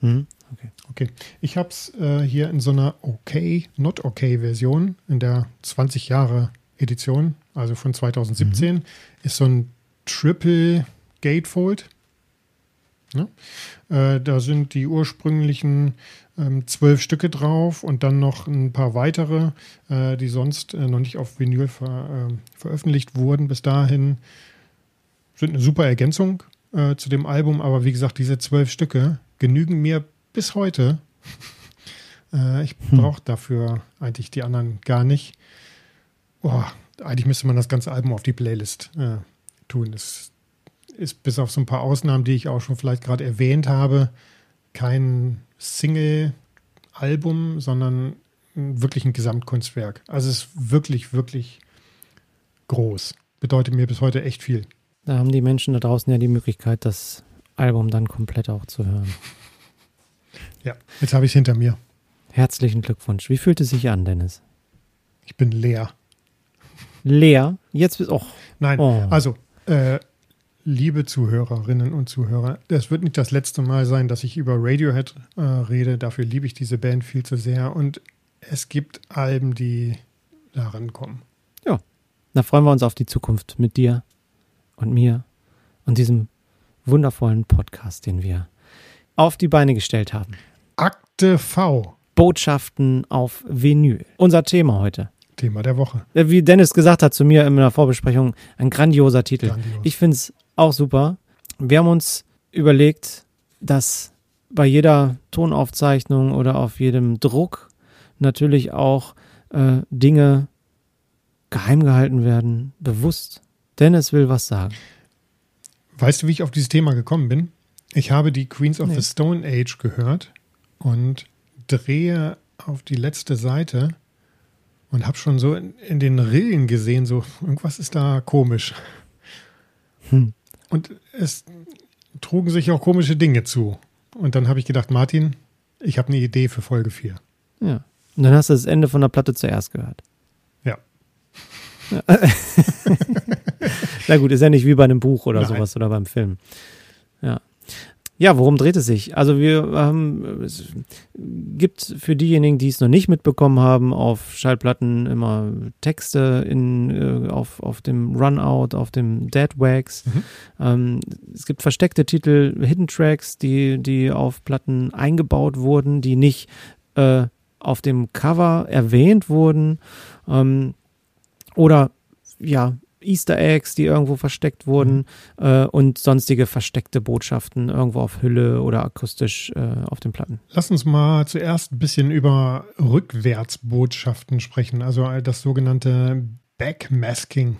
S2: Hm, okay.
S1: Okay. Ich habe es äh, hier in so einer Okay, Not Okay Version, in der 20 Jahre Edition, also von 2017, mhm. ist so ein Triple Gatefold. Ne? Äh, da sind die ursprünglichen ähm, zwölf Stücke drauf und dann noch ein paar weitere, äh, die sonst äh, noch nicht auf Vinyl ver, äh, veröffentlicht wurden bis dahin. Sind eine super Ergänzung äh, zu dem Album, aber wie gesagt, diese zwölf Stücke genügen mir bis heute. Äh, ich hm. brauche dafür eigentlich die anderen gar nicht. Oh, eigentlich müsste man das ganze Album auf die Playlist äh, tun. Es ist bis auf so ein paar Ausnahmen, die ich auch schon vielleicht gerade erwähnt habe, kein Single-Album, sondern wirklich ein Gesamtkunstwerk. Also es ist wirklich, wirklich groß. Bedeutet mir bis heute echt viel.
S2: Da haben die Menschen da draußen ja die Möglichkeit, das Album dann komplett auch zu hören.
S1: Ja, jetzt habe ich es hinter mir.
S2: Herzlichen Glückwunsch. Wie fühlt es sich an, Dennis?
S1: Ich bin leer.
S2: Leer? Jetzt bist auch.
S1: Nein, oh. also äh, liebe Zuhörerinnen und Zuhörer, das wird nicht das letzte Mal sein, dass ich über Radiohead äh, rede. Dafür liebe ich diese Band viel zu sehr. Und es gibt Alben, die daran kommen.
S2: Ja, da freuen wir uns auf die Zukunft mit dir und mir und diesem wundervollen Podcast, den wir auf die Beine gestellt haben.
S1: Akte V.
S2: Botschaften auf Vinyl. Unser Thema heute.
S1: Thema der Woche.
S2: Wie Dennis gesagt hat zu mir in einer Vorbesprechung, ein grandioser Titel. Grandios. Ich finde es auch super. Wir haben uns überlegt, dass bei jeder Tonaufzeichnung oder auf jedem Druck natürlich auch äh, Dinge geheim gehalten werden, bewusst. Dennis will was sagen.
S1: Weißt du, wie ich auf dieses Thema gekommen bin? Ich habe die Queens of nee. the Stone Age gehört und drehe auf die letzte Seite und habe schon so in, in, den Rillen gesehen, so irgendwas ist da komisch. Hm. Und es trugen sich auch komische Dinge zu. Und dann habe ich gedacht, Martin, ich habe eine Idee für Folge 4.
S2: Ja. Und dann hast du das Ende von der Platte zuerst gehört.
S1: Ja.
S2: ja. Na gut, ist ja nicht wie bei einem Buch oder Nein. sowas oder beim Film. Ja. Ja, worum dreht es sich? Also wir haben, es gibt für diejenigen, die es noch nicht mitbekommen haben, auf Schallplatten immer Texte in, äh, auf, auf dem Runout, auf dem Dead Wax. Mhm. Ähm, es gibt versteckte Titel, Hidden Tracks, die, die auf Platten eingebaut wurden, die nicht äh, auf dem Cover erwähnt wurden ähm, oder ja, Easter Eggs, die irgendwo versteckt wurden mhm. äh, und sonstige versteckte Botschaften irgendwo auf Hülle oder akustisch äh, auf den Platten.
S1: Lass uns mal zuerst ein bisschen über Rückwärtsbotschaften sprechen, also das sogenannte Backmasking.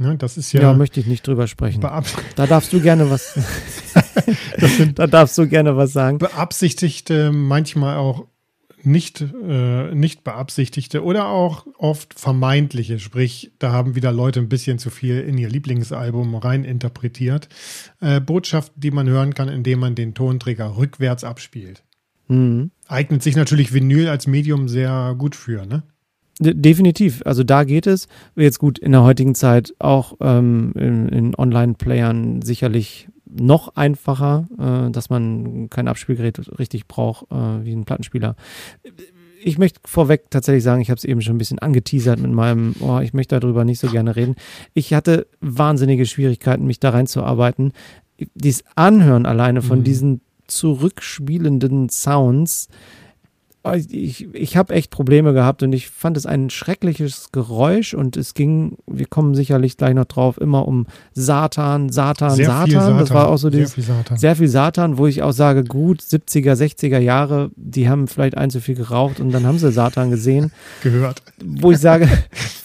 S1: Ne, das ist ja.
S2: Ja, möchte ich nicht drüber sprechen. Da darfst du gerne was. da darfst du gerne was sagen.
S1: Beabsichtigte, manchmal auch nicht, äh, nicht beabsichtigte oder auch oft vermeintliche, sprich, da haben wieder Leute ein bisschen zu viel in ihr Lieblingsalbum rein interpretiert. Äh, Botschaften, die man hören kann, indem man den Tonträger rückwärts abspielt. Mhm. Eignet sich natürlich Vinyl als Medium sehr gut für, ne?
S2: Definitiv. Also da geht es. Jetzt gut, in der heutigen Zeit auch ähm, in, in Online-Playern sicherlich noch einfacher, äh, dass man kein Abspielgerät richtig braucht, äh, wie ein Plattenspieler. Ich möchte vorweg tatsächlich sagen, ich habe es eben schon ein bisschen angeteasert mit meinem, oh, ich möchte darüber nicht so gerne reden. Ich hatte wahnsinnige Schwierigkeiten, mich da reinzuarbeiten. Dieses Anhören alleine von mhm. diesen zurückspielenden Sounds, ich, ich habe echt Probleme gehabt und ich fand es ein schreckliches Geräusch und es ging, wir kommen sicherlich gleich noch drauf, immer um Satan, Satan, sehr Satan. Satan. Das war auch so dieses, sehr viel Satan. sehr viel Satan, wo ich auch sage, gut, 70er, 60er Jahre, die haben vielleicht ein zu viel geraucht und dann haben sie Satan gesehen.
S1: Gehört.
S2: Wo ich sage,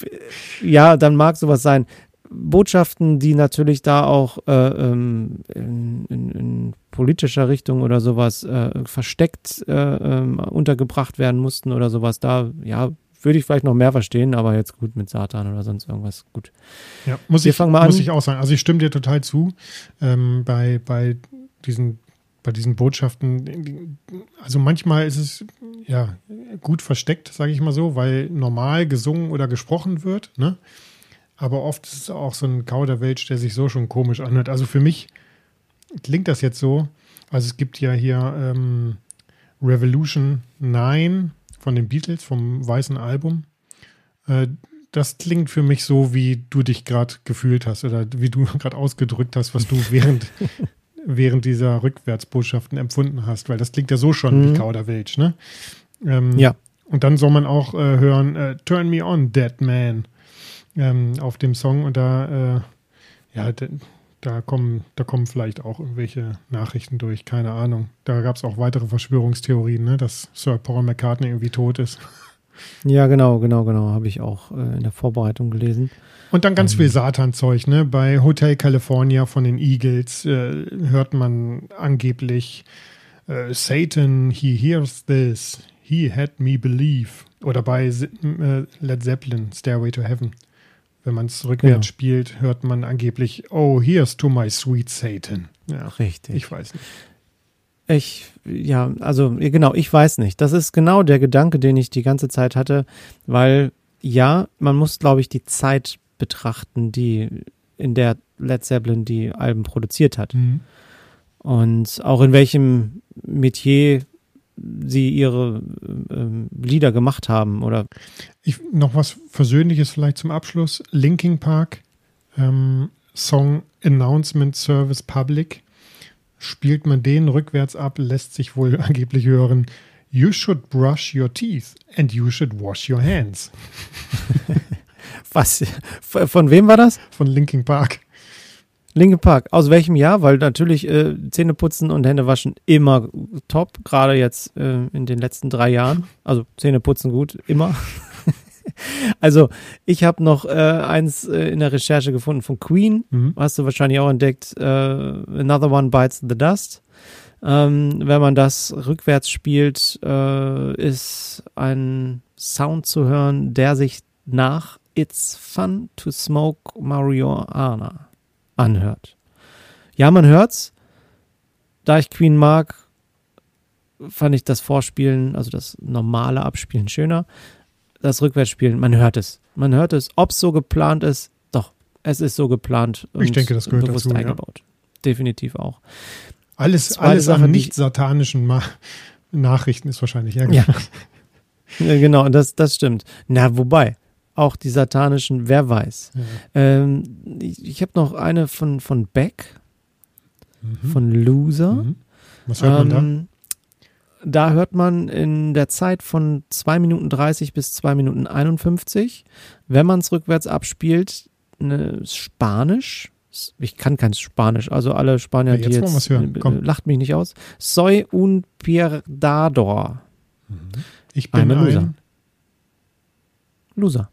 S2: ja, dann mag sowas sein. Botschaften, die natürlich da auch äh, ähm, in, in, in, politischer Richtung oder sowas äh, versteckt äh, ähm, untergebracht werden mussten oder sowas, da ja würde ich vielleicht noch mehr verstehen, aber jetzt gut mit Satan oder sonst irgendwas gut.
S1: Ja, muss, Wir ich, fangen mal muss an. ich auch sagen. Also ich stimme dir total zu ähm, bei, bei diesen bei diesen Botschaften, also manchmal ist es ja gut versteckt, sage ich mal so, weil normal gesungen oder gesprochen wird, ne? Aber oft ist es auch so ein Kauderwelsch, der sich so schon komisch anhört. Also für mich klingt das jetzt so, also es gibt ja hier ähm, Revolution 9 von den Beatles, vom weißen Album. Äh, das klingt für mich so, wie du dich gerade gefühlt hast oder wie du gerade ausgedrückt hast, was du während, während dieser Rückwärtsbotschaften empfunden hast, weil das klingt ja so schon mhm. wie Kauderwelsch, ne? Ähm, ja. Und dann soll man auch äh, hören, äh, Turn Me On, Dead Man ähm, auf dem Song und da, äh, ja, da kommen, da kommen vielleicht auch irgendwelche Nachrichten durch, keine Ahnung. Da gab es auch weitere Verschwörungstheorien, ne, dass Sir Paul McCartney irgendwie tot ist.
S2: Ja, genau, genau, genau, habe ich auch äh, in der Vorbereitung gelesen.
S1: Und dann ganz ähm. viel Satan-Zeug, ne? Bei Hotel California von den Eagles äh, hört man angeblich äh, Satan, he hears this, he had me believe. Oder bei äh, Led Zeppelin, Stairway to Heaven. Wenn man es rückwärts ja. spielt, hört man angeblich, oh, here's to my sweet Satan.
S2: Ja, richtig.
S1: Ich weiß nicht.
S2: Ich, ja, also genau, ich weiß nicht. Das ist genau der Gedanke, den ich die ganze Zeit hatte, weil ja, man muss, glaube ich, die Zeit betrachten, die in der Led Zeppelin die Alben produziert hat. Mhm. Und auch in welchem Metier sie ihre ähm, Lieder gemacht haben oder
S1: ich, noch was Versöhnliches vielleicht zum Abschluss. Linking Park ähm, Song Announcement Service Public spielt man den rückwärts ab, lässt sich wohl angeblich hören. You should brush your teeth and you should wash your hands.
S2: Was? Von wem war das?
S1: Von Linking Park.
S2: Linkin Park. Aus welchem Jahr? Weil natürlich äh, Zähne putzen und Hände waschen immer top, gerade jetzt äh, in den letzten drei Jahren. Also Zähne putzen gut, immer. also ich habe noch äh, eins äh, in der Recherche gefunden von Queen, mhm. hast du wahrscheinlich auch entdeckt. Äh, Another One Bites the Dust. Ähm, wenn man das rückwärts spielt, äh, ist ein Sound zu hören, der sich nach It's Fun to Smoke Marijuana anhört. Ja, man hört's. Da ich Queen mag, fand ich das Vorspielen, also das normale Abspielen schöner. Das Rückwärtsspielen, man hört es. Man hört es. Ob es so geplant ist, doch, es ist so geplant
S1: und ich denke, das gehört bewusst dazu,
S2: eingebaut. Ja. Definitiv auch.
S1: Alles, alles Sache, nicht satanischen Ma Nachrichten ist wahrscheinlich
S2: ja. ja. genau, das, das stimmt. Na, wobei, auch die satanischen, wer weiß. Ja. Ähm, ich ich habe noch eine von, von Beck, mhm. von Loser. Mhm.
S1: Was hört man
S2: ähm, Da hört man in der Zeit von 2 Minuten 30 bis 2 Minuten 51, wenn man es rückwärts abspielt, ne, Spanisch. Ich kann kein Spanisch, also alle Spanier,
S1: Ja,
S2: die
S1: jetzt wollen
S2: jetzt,
S1: hören. Komm.
S2: lacht mich nicht aus. Soy un pierdador.
S1: Ich bin
S2: a loser.
S1: ein.
S2: Loser,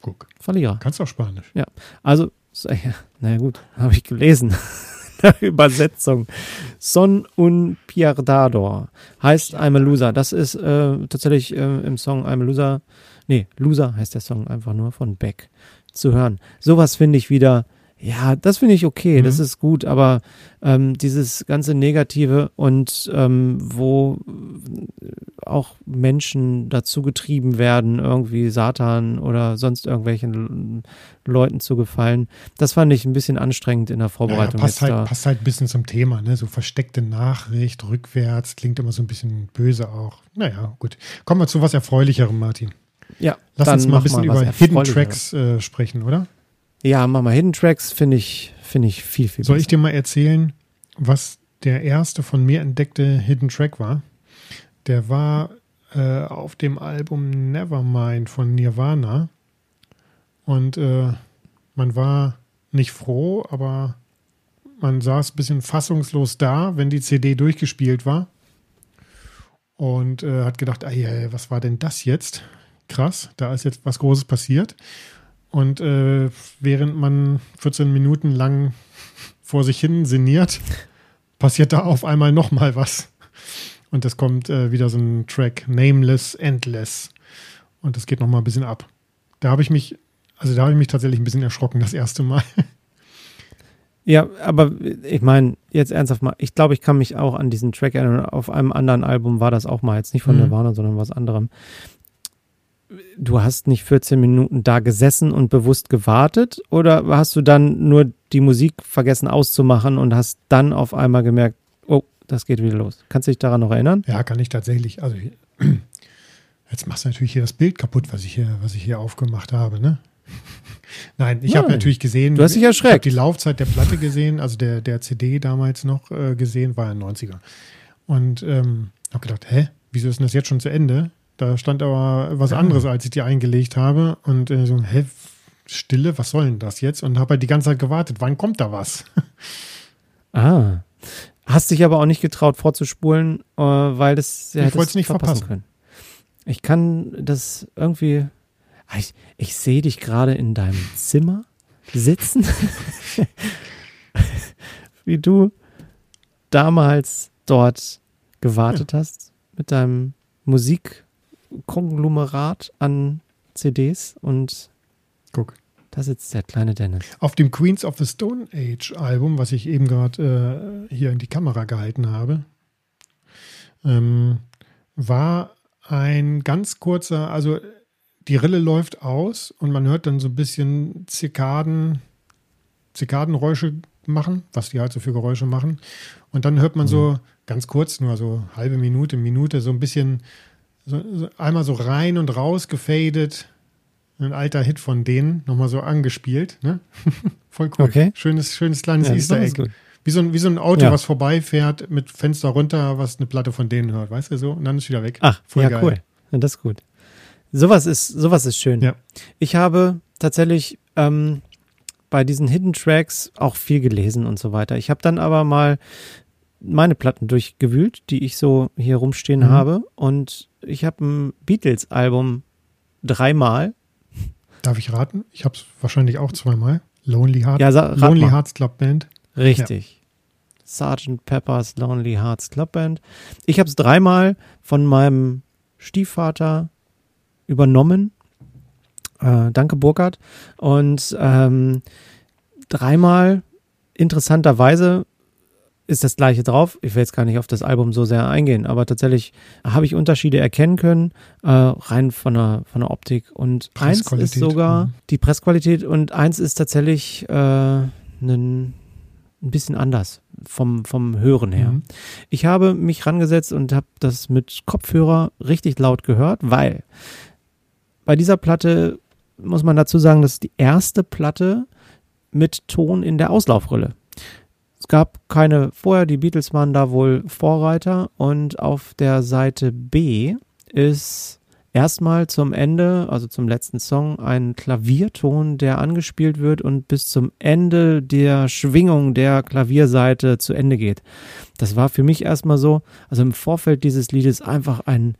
S1: Guck,
S2: Verlierer.
S1: kannst auch Spanisch.
S2: Also, so, ja, naja gut, habe ich gelesen. Übersetzung. Son un pierdador heißt I'm a loser. Das ist äh, tatsächlich äh, im Song I'm a loser. Nee, Loser heißt der Song einfach nur von Beck zu hören. Sowas finde ich wieder, ja, das finde ich okay,
S1: Mhm.
S2: das ist gut, aber ähm, dieses ganze Negative und ähm, wo auch Menschen dazu getrieben werden, irgendwie Satan oder sonst irgendwelchen Leuten zu gefallen. Das fand ich ein bisschen anstrengend in der
S1: Ja, ja,
S2: Vorbereitung.
S1: passt,
S2: jetzt
S1: halt,
S2: da.
S1: passt halt ein bisschen zum Thema, ne? So versteckte Nachricht, rückwärts, klingt immer so ein bisschen böse auch. Naja, gut. Kommen wir zu was Erfreulicherem, Martin.
S2: Ja,
S1: Lass uns mal ein bisschen über Hidden. Tracks äh, sprechen, oder?
S2: Ja, mach mal Hidden Tracks finde ich, finde ich viel, viel
S1: Soll
S2: besser.
S1: ich dir mal erzählen, was der erste von mir entdeckte Hidden Track war? Der war äh, auf dem Album Nevermind von Nirvana. Und äh, man war nicht froh, aber man saß ein bisschen fassungslos da, wenn die CD durchgespielt war. Und äh, hat gedacht, "Ei, ei, was war denn das jetzt? Krass, da ist jetzt was Großes passiert. Und äh, während man 14 Minuten lang vor sich hin sinniert, passiert da auf einmal nochmal was. Und es kommt äh, wieder so ein Track, Nameless, Endless. Und das geht nochmal ein bisschen ab. Da habe ich mich, also da habe ich mich tatsächlich ein bisschen erschrocken das erste Mal.
S2: Ja, aber ich meine, jetzt ernsthaft mal, ich glaube, ich kann mich auch an diesen Track erinnern. Auf einem anderen Album war das auch mal, jetzt nicht von
S1: Mhm.
S2: Nirvana, sondern was anderem. Du hast nicht 14 Minuten da gesessen und bewusst gewartet oder hast du dann nur die Musik vergessen auszumachen und hast dann auf einmal gemerkt, oh, das geht wieder los. Kannst du dich daran noch erinnern?
S1: Ja, kann ich tatsächlich. Also jetzt machst du natürlich hier das Bild kaputt, was ich hier, was ich hier aufgemacht habe, ne? Nein, ich habe natürlich gesehen.
S2: Du hast dich
S1: Ich habe
S2: erschreckt.
S1: die Laufzeit der Platte gesehen, also der, der CD damals noch äh, gesehen, war ja 90er. Und ähm, habe gedacht, hä, wieso ist denn das jetzt schon zu Ende? Da stand aber was anderes, als ich die eingelegt habe. Und äh, so, hä, Stille, was soll denn das jetzt? Und habe halt die ganze Zeit gewartet, wann kommt da was?
S2: Ah. Hast dich aber auch nicht getraut vorzuspulen, äh, weil das ja,
S1: Ich
S2: hättest
S1: wollt's nicht
S2: verpassen
S1: verpassen.
S2: können. Ich kann das irgendwie. Ah, Ich, ich sehe dich gerade in deinem Zimmer sitzen, wie du damals dort gewartet hast mit deinem Musikkonglomerat an CDs und
S1: Guck.
S2: da sitzt der kleine Dennis.
S1: Auf dem Queens of the Stone Age Album, was ich eben gerade äh, hier in die Kamera gehalten habe, ähm, war ein ganz kurzer, also die Rille läuft aus und man hört dann so ein bisschen Zikaden, Zikadenräusche machen, was die halt so für Geräusche machen. Und dann hört man so ganz kurz, nur so halbe Minute, Minute, so ein bisschen, so, so einmal so rein und raus gefadet. Ein alter Hit von denen, nochmal so angespielt. Ne? Voll cool.
S2: Okay.
S1: Schönes, schönes kleines
S2: Ja,
S1: Easter Egg. Wie so, ein, wie so ein Auto,
S2: Ja.
S1: was vorbeifährt, mit Fenster runter, was eine Platte von denen hört, weißt du so? Und dann ist wieder weg.
S2: Ach,
S1: Voll
S2: ja,
S1: geil.
S2: cool. Ja, das ist gut. Sowas ist, sowas ist schön.
S1: Ja.
S2: Ich habe tatsächlich ähm, bei diesen Hidden Tracks auch viel gelesen und so weiter. Ich habe dann aber mal meine Platten durchgewühlt, die ich so hier rumstehen
S1: Mhm.
S2: habe. Und ich habe ein Beatles-Album dreimal.
S1: Darf ich raten? Ich habe es wahrscheinlich auch zweimal. Lonely Heart,
S2: Ja,
S1: Lonely
S2: mal.
S1: Hearts Club Band.
S2: Richtig. Sgt. Pepper's Lonely Hearts Club Band. Ich habe es dreimal von meinem Stiefvater übernommen. Äh, danke, Burkhard. Und ähm, dreimal interessanterweise ist das gleiche drauf. Ich will jetzt gar nicht auf das Album so sehr eingehen, aber tatsächlich habe ich Unterschiede erkennen können, äh, rein von der, von der Optik. Und eins ist sogar
S1: mhm.
S2: die Pressqualität und eins ist tatsächlich äh, ein, ein bisschen anders vom, vom Hören her.
S1: Mhm.
S2: Ich habe mich rangesetzt und habe das mit Kopfhörer richtig laut gehört, weil bei dieser Platte muss man dazu sagen, das ist die erste Platte mit Ton in der Auslaufrille. Gab keine vorher, die Beatles waren da wohl Vorreiter und auf der Seite B ist erstmal zum Ende, also zum letzten Song, ein Klavierton, der angespielt wird und bis zum Ende der Schwingung der Klavierseite zu Ende geht. Das war für mich erstmal so, also im Vorfeld dieses Liedes einfach ein,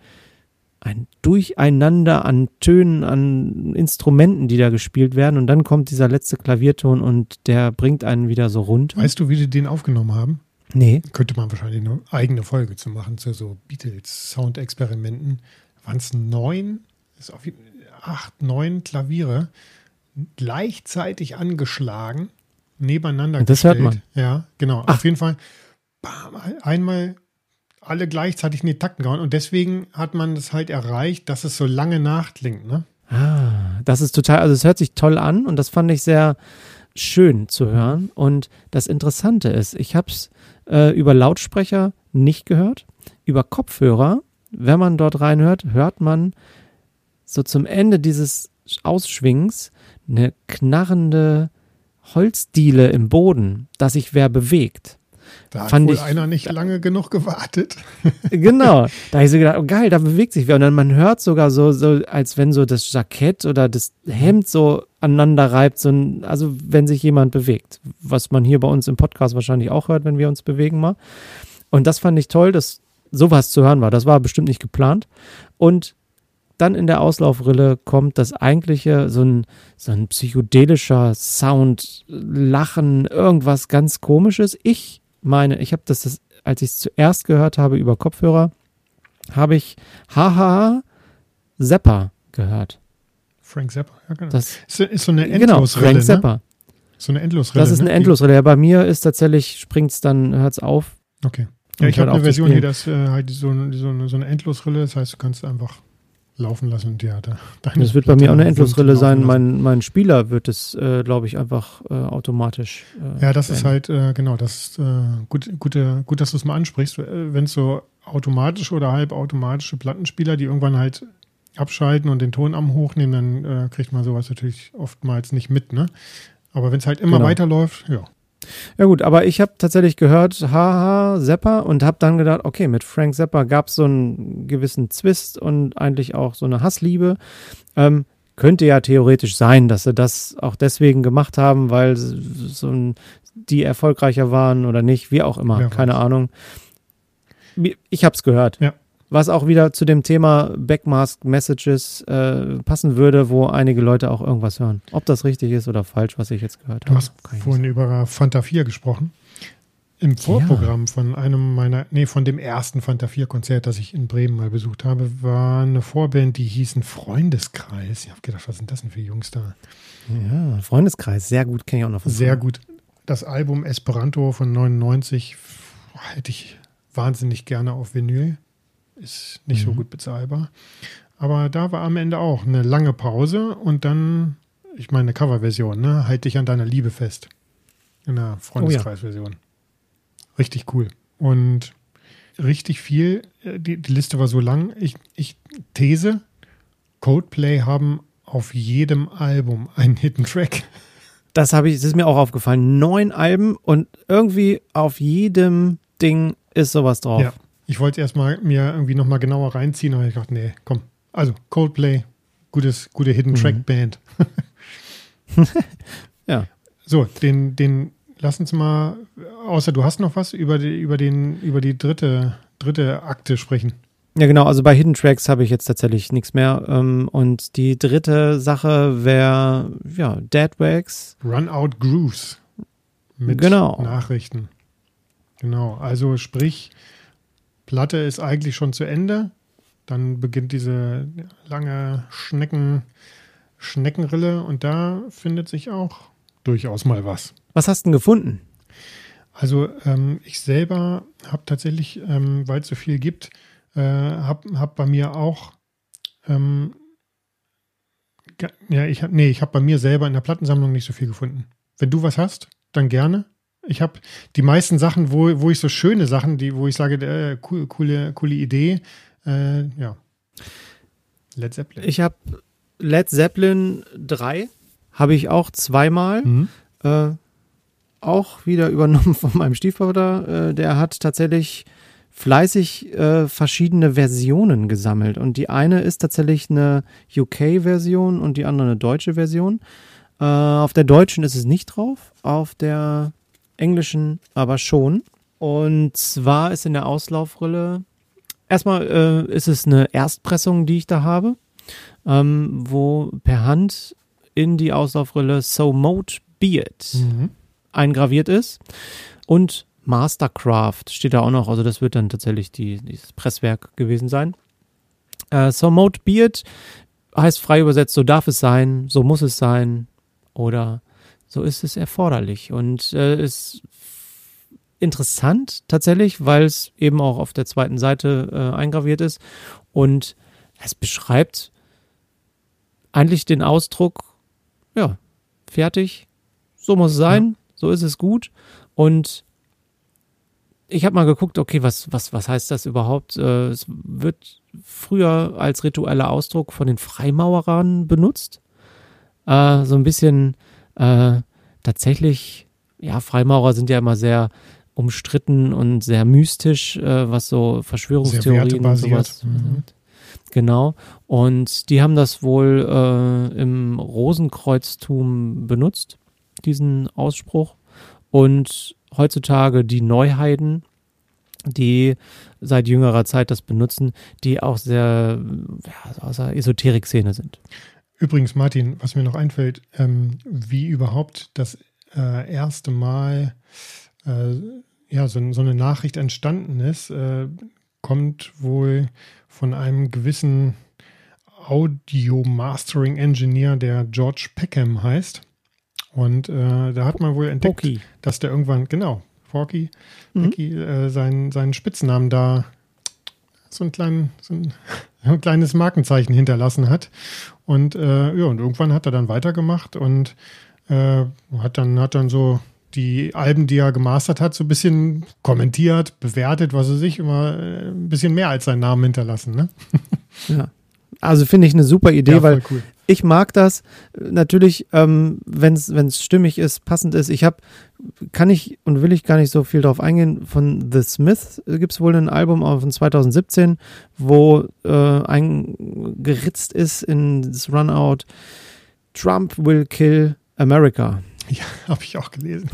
S2: ein Durcheinander an Tönen, an Instrumenten, die da gespielt werden und dann kommt dieser letzte Klavierton und der bringt einen wieder so runter.
S1: Weißt du, wie die den aufgenommen haben?
S2: Nee.
S1: Könnte man wahrscheinlich eine eigene Folge zu machen, zu so Beatles-Soundexperimenten waren es neun, ist auf, acht, neun Klaviere gleichzeitig angeschlagen, nebeneinander
S2: Das
S1: gestellt.
S2: hört man.
S1: Ja, genau.
S2: Ach.
S1: Auf jeden Fall bam, einmal alle gleichzeitig in die Takten gehauen und deswegen hat man es halt erreicht, dass es so lange nachklingt, ne?
S2: Ah, das ist total, also es hört sich toll an und das fand ich sehr schön zu hören. Und das Interessante ist, ich habe es äh, über Lautsprecher nicht gehört, über Kopfhörer, wenn man dort reinhört, hört man so zum Ende dieses Ausschwings eine knarrende Holzdiele im Boden, dass sich wer bewegt.
S1: Da hat wohl
S2: ich-
S1: einer nicht lange genug gewartet.
S2: Genau. Da habe ich so gedacht, oh geil, da bewegt sich wer. Und dann man hört sogar so, so, als wenn so das Jackett oder das Hemd so aneinander reibt, so ein, also wenn sich jemand bewegt. Was man hier bei uns im Podcast wahrscheinlich auch hört, wenn wir uns bewegen mal. Und das fand ich toll, dass sowas zu hören war. Das war bestimmt nicht geplant. Und dann in der Auslaufrille kommt das eigentliche, so ein, so ein psychedelischer Sound, Lachen, irgendwas ganz komisches. Ich meine, ich habe das, das, als ich es zuerst gehört habe über Kopfhörer, habe ich Haha Zappa gehört.
S1: Frank Zappa, ja genau.
S2: Das,
S1: ist, ist so eine
S2: genau,
S1: Endlosrille,
S2: Frank
S1: ne?
S2: Zappa.
S1: So eine Endlosrille.
S2: Das ist eine
S1: ne?
S2: Endlosrille. Ja, bei mir ist tatsächlich, springt es dann, hört es auf.
S1: Die- Okay. Ja, ich habe eine Version hier, das äh, halt so, eine- so, eine, so eine Endlosrille, das heißt, du kannst einfach laufen lassen ja, da, deine
S2: Das wird bei
S1: Platte
S2: mir auch eine Endlosrille sein. Mein, mein Spieler wird es, äh, glaube ich, einfach äh, automatisch. Äh,
S1: Ja, das ist
S2: beenden.
S1: halt, äh, genau, das ist äh, gut, gute, gut, dass du es mal ansprichst. Äh, Wenn es so automatische oder halbautomatische Plattenspieler, die irgendwann halt abschalten und den Ton am hochnehmen, dann kriegt man sowas natürlich oftmals nicht mit, ne? Aber wenn es halt immer
S2: Genau.
S1: weiterläuft, ja.
S2: Ja gut, aber ich habe tatsächlich gehört, haha, Zappa und habe dann gedacht, okay, mit Frank Zappa gab es so einen gewissen Zwist und eigentlich auch so eine Hassliebe. Ähm, könnte ja theoretisch sein, dass sie das auch deswegen gemacht haben, weil so ein, die erfolgreicher waren oder nicht, wie auch immer,
S1: Wer
S2: keine
S1: weiß.
S2: Ahnung. Ich habe es gehört.
S1: Ja.
S2: Was auch wieder zu dem Thema Backmask Messages äh, passen würde, wo einige Leute auch irgendwas hören. Ob das richtig ist oder falsch, was ich jetzt gehört
S1: Du
S2: habe.
S1: hast
S2: ich nicht
S1: vorhin über Fanta 4 gesprochen. Im Vorprogramm von einem meiner, nee, von dem ersten Fanta 4 Konzert, das ich in Bremen mal besucht habe, war eine Vorband, die hießen Freundeskreis. Ich habe gedacht, was sind das denn für Jungs da?
S2: Ja, Freundeskreis, sehr gut, kenne ich auch noch von
S1: Sehr gut. Das Album Esperanto von 99 hätte ich wahnsinnig gerne auf Vinyl. Ist nicht so
S2: Mhm.
S1: gut bezahlbar. Aber da war am Ende auch eine lange Pause und dann, ich meine, eine Coverversion, ne? Halt dich an deiner Liebe fest. In der Freundeskreisversion. Richtig cool. Und richtig viel. äh, Die, die Liste war so lang. Ich, ich These, Coldplay haben auf jedem Album einen Hidden Track.
S2: Das habe ich, das ist mir auch aufgefallen. Neun Alben und irgendwie auf jedem Ding ist sowas drauf.
S1: Ja. Ich wollte es erstmal mir irgendwie nochmal genauer reinziehen, aber ich dachte, nee, komm. Also, Coldplay, gutes, gute Hidden Track
S2: Mhm.
S1: Band.
S2: Ja.
S1: So, den, den, lass uns mal, außer du hast noch was über die, über den, über die dritte, dritte Akte sprechen.
S2: Ja, genau. Also bei Hidden Tracks habe ich jetzt tatsächlich nichts mehr. Ähm, und die dritte Sache wäre, ja, Dead Wax.
S1: Run Out Grooves. Mit
S2: Genau.
S1: Nachrichten. Genau. Also, sprich, Platte ist eigentlich schon zu Ende. Dann beginnt diese lange Schnecken, Schneckenrille und da findet sich auch durchaus mal was.
S2: Was hast du denn gefunden?
S1: Also ähm, ich selber habe tatsächlich, ähm, weil es so viel gibt, äh, habe hab bei mir auch, ähm, ja, ich habe, nee, ich habe bei mir selber in der Plattensammlung nicht so viel gefunden. Wenn du was hast, dann gerne. Ich habe die meisten Sachen, wo, wo ich so schöne Sachen, die, wo ich sage, äh, cool, coole, coole Idee, äh, ja. Led Zeppelin.
S2: Ich habe Led Zeppelin 3, habe ich auch zweimal.
S1: Mhm.
S2: Äh, auch wieder übernommen von meinem Stiefvater. Äh, der hat tatsächlich fleißig äh, verschiedene Versionen gesammelt. Und die eine ist tatsächlich eine UK-Version und die andere eine deutsche Version. Äh, auf der deutschen ist es nicht drauf, auf der englischen aber schon. Und zwar ist in der Auslaufrille, erstmal äh, ist es eine Erstpressung, die ich da habe, ähm, wo per Hand in die Auslaufrille So Mode Be It mhm. eingraviert ist. Und Mastercraft steht da auch noch, also das wird dann tatsächlich die, dieses Presswerk gewesen sein. Äh, so Mode Be It heißt frei übersetzt, so darf es sein, so muss es sein oder so ist es erforderlich. Und äh, ist interessant tatsächlich, weil es eben auch auf der zweiten Seite äh, eingraviert ist und es beschreibt eigentlich den Ausdruck, ja, fertig, so muss es sein, ja. so ist es gut und ich habe mal geguckt, okay, was, was, was heißt das überhaupt? Äh, es wird früher als ritueller Ausdruck von den Freimaurern benutzt. Äh, so ein bisschen äh, tatsächlich, ja, Freimaurer sind ja immer sehr umstritten und sehr mystisch, äh, was so Verschwörungstheorien und sowas. Mhm. Genau. Und die haben das wohl äh, im Rosenkreuztum benutzt, diesen Ausspruch. Und heutzutage die Neuheiden, die seit jüngerer Zeit das benutzen, die auch sehr ja, aus der Esoterik-Szene sind.
S1: Übrigens, Martin, was mir noch einfällt, ähm, wie überhaupt das äh, erste Mal äh, ja, so, so, eine Nachricht entstanden ist, äh, kommt wohl von einem gewissen Audio-Mastering-Engineer, der George Peckham heißt. Und äh, da hat man wohl entdeckt, Poki. dass der irgendwann, genau, Forky, mhm. Becky, äh, seinen, seinen Spitznamen da so ein, klein, so ein, ein, kleines Markenzeichen hinterlassen hat. Und äh, ja, und irgendwann hat er dann weitergemacht und äh, hat dann, hat dann so die Alben, die er gemastert hat, so ein bisschen kommentiert, bewertet, was er sich immer äh, ein bisschen mehr als seinen Namen hinterlassen. Ne?
S2: Ja. Also finde ich eine super Idee, ja, weil cool. Ich mag das natürlich, ähm, wenn es stimmig ist, passend ist. Ich habe, kann ich und will ich gar nicht so viel drauf eingehen. Von The Smiths gibt es wohl ein Album von 2017, wo äh, eingeritzt ist in das Runout Trump will kill America.
S1: Ja, habe ich auch gelesen.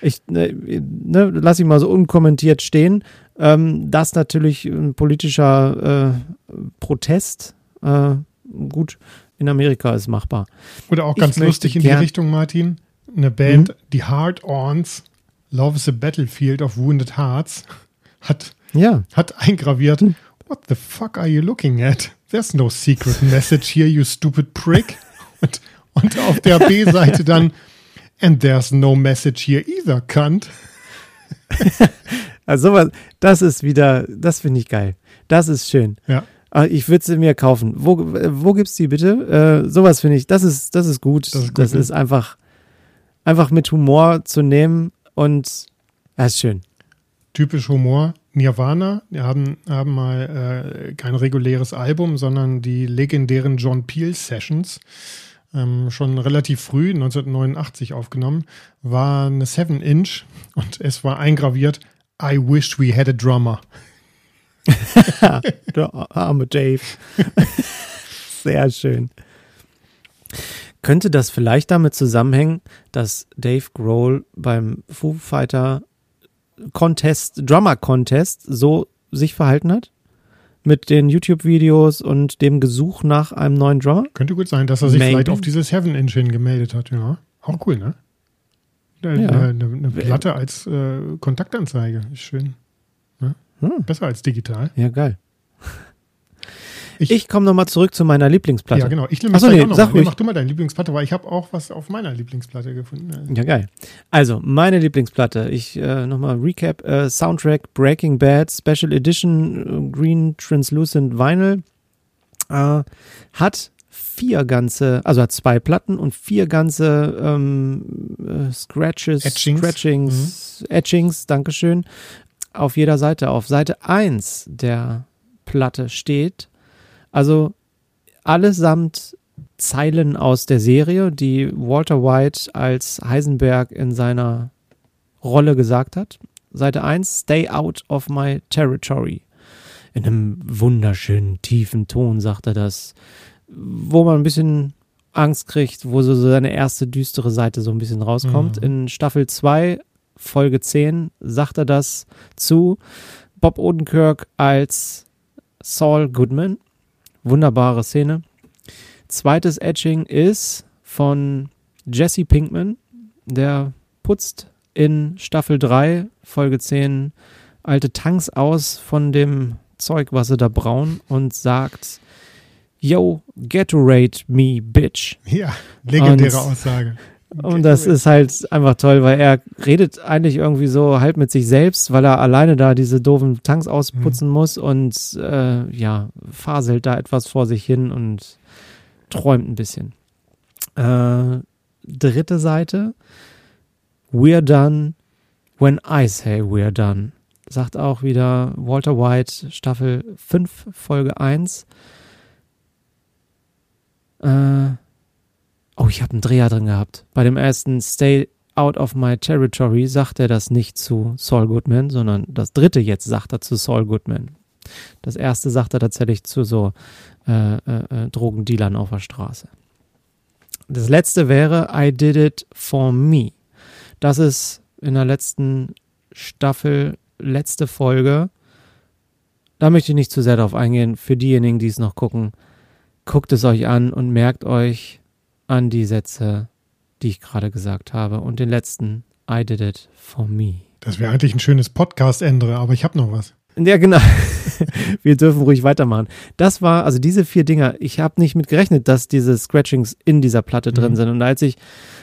S2: Ich ne, ne, lasse ich mal so unkommentiert stehen. Ähm, das natürlich ein politischer äh, Protest äh, gut, in Amerika ist machbar.
S1: Oder auch ganz ich lustig in die Richtung, Martin. Eine Band, mhm. die Hard-Ons, Love is a Battlefield of Wounded Hearts, hat, ja. hat eingraviert. Mhm. What the fuck are you looking at? There's no secret message here, you stupid prick. Und, und auf der B-Seite dann, and there's no message here either, cunt.
S2: also das ist wieder, das finde ich geil. Das ist schön.
S1: Ja.
S2: Ah, ich würde sie mir kaufen. Wo, wo gibt's die bitte? Äh, sowas finde ich, das ist, das ist gut. Das ist, gut, das ist einfach, einfach mit Humor zu nehmen und das ist schön.
S1: Typisch Humor. Nirvana, die haben, haben mal äh, kein reguläres Album, sondern die legendären John Peel Sessions. Ähm, schon relativ früh, 1989 aufgenommen, war eine 7-Inch und es war eingraviert, I wish we had a drummer.
S2: Der arme Dave. Sehr schön. Könnte das vielleicht damit zusammenhängen, dass Dave Grohl beim Foo Fighter Contest, Drummer Contest so sich verhalten hat? Mit den YouTube-Videos und dem Gesuch nach einem neuen Drummer?
S1: Könnte gut sein, dass er sich Maybe. vielleicht auf dieses Heaven Engine gemeldet hat, ja. Auch cool, ne? Eine, ja. eine, eine Platte als äh, Kontaktanzeige. Schön. Hm. Besser als digital.
S2: Ja, geil. Ich, ich komme nochmal zurück zu meiner Lieblingsplatte.
S1: Ja, genau. Ich nehme
S2: Achso, nee,
S1: sag ruhig. Mach du mal deine Lieblingsplatte, weil ich habe auch was auf meiner Lieblingsplatte gefunden.
S2: Ja, geil. Also, meine Lieblingsplatte. Ich äh, nochmal Recap. Äh, Soundtrack Breaking Bad Special Edition äh, Green Translucent Vinyl. Äh, hat vier ganze, also hat zwei Platten und vier ganze ähm, äh, Scratches,
S1: Etchings.
S2: Scratchings, mhm. Etchings, Dankeschön auf jeder Seite. Auf Seite 1 der Platte steht, also allesamt Zeilen aus der Serie, die Walter White als Heisenberg in seiner Rolle gesagt hat. Seite 1, Stay out of my territory. In einem wunderschönen, tiefen Ton sagt er das, wo man ein bisschen Angst kriegt, wo so seine erste düstere Seite so ein bisschen rauskommt. Mhm. In Staffel 2, Folge 10, sagt er das zu Bob Odenkirk als Saul Goodman. Wunderbare Szene. Zweites Etching ist von Jesse Pinkman, der putzt in Staffel 3, Folge 10, alte Tanks aus von dem Zeug, was sie da brauen und sagt, Yo, Gatorade me, bitch.
S1: Ja, legendäre und, Aussage.
S2: Und das ist halt einfach toll, weil er redet eigentlich irgendwie so halb mit sich selbst, weil er alleine da diese doofen Tanks ausputzen mhm. muss und äh, ja, faselt da etwas vor sich hin und träumt ein bisschen. Äh, dritte Seite. We're done when I say we're done. Sagt auch wieder Walter White, Staffel 5, Folge 1. Äh, oh, ich habe einen Dreher drin gehabt. Bei dem ersten Stay out of my territory sagt er das nicht zu Saul Goodman, sondern das dritte jetzt sagt er zu Saul Goodman. Das erste sagt er tatsächlich zu so äh, äh, äh Drogendealern auf der Straße. Das letzte wäre I did it for me. Das ist in der letzten Staffel, letzte Folge. Da möchte ich nicht zu sehr darauf eingehen. Für diejenigen, die es noch gucken, guckt es euch an und merkt euch an die Sätze, die ich gerade gesagt habe. Und den letzten, I did it for me.
S1: Das wäre eigentlich ein schönes Podcast-Ende, aber ich habe noch was.
S2: Ja, genau. Wir dürfen ruhig weitermachen. Das war, also diese vier Dinger, ich habe nicht mit gerechnet, dass diese Scratchings in dieser Platte drin mhm. sind. Und als ich,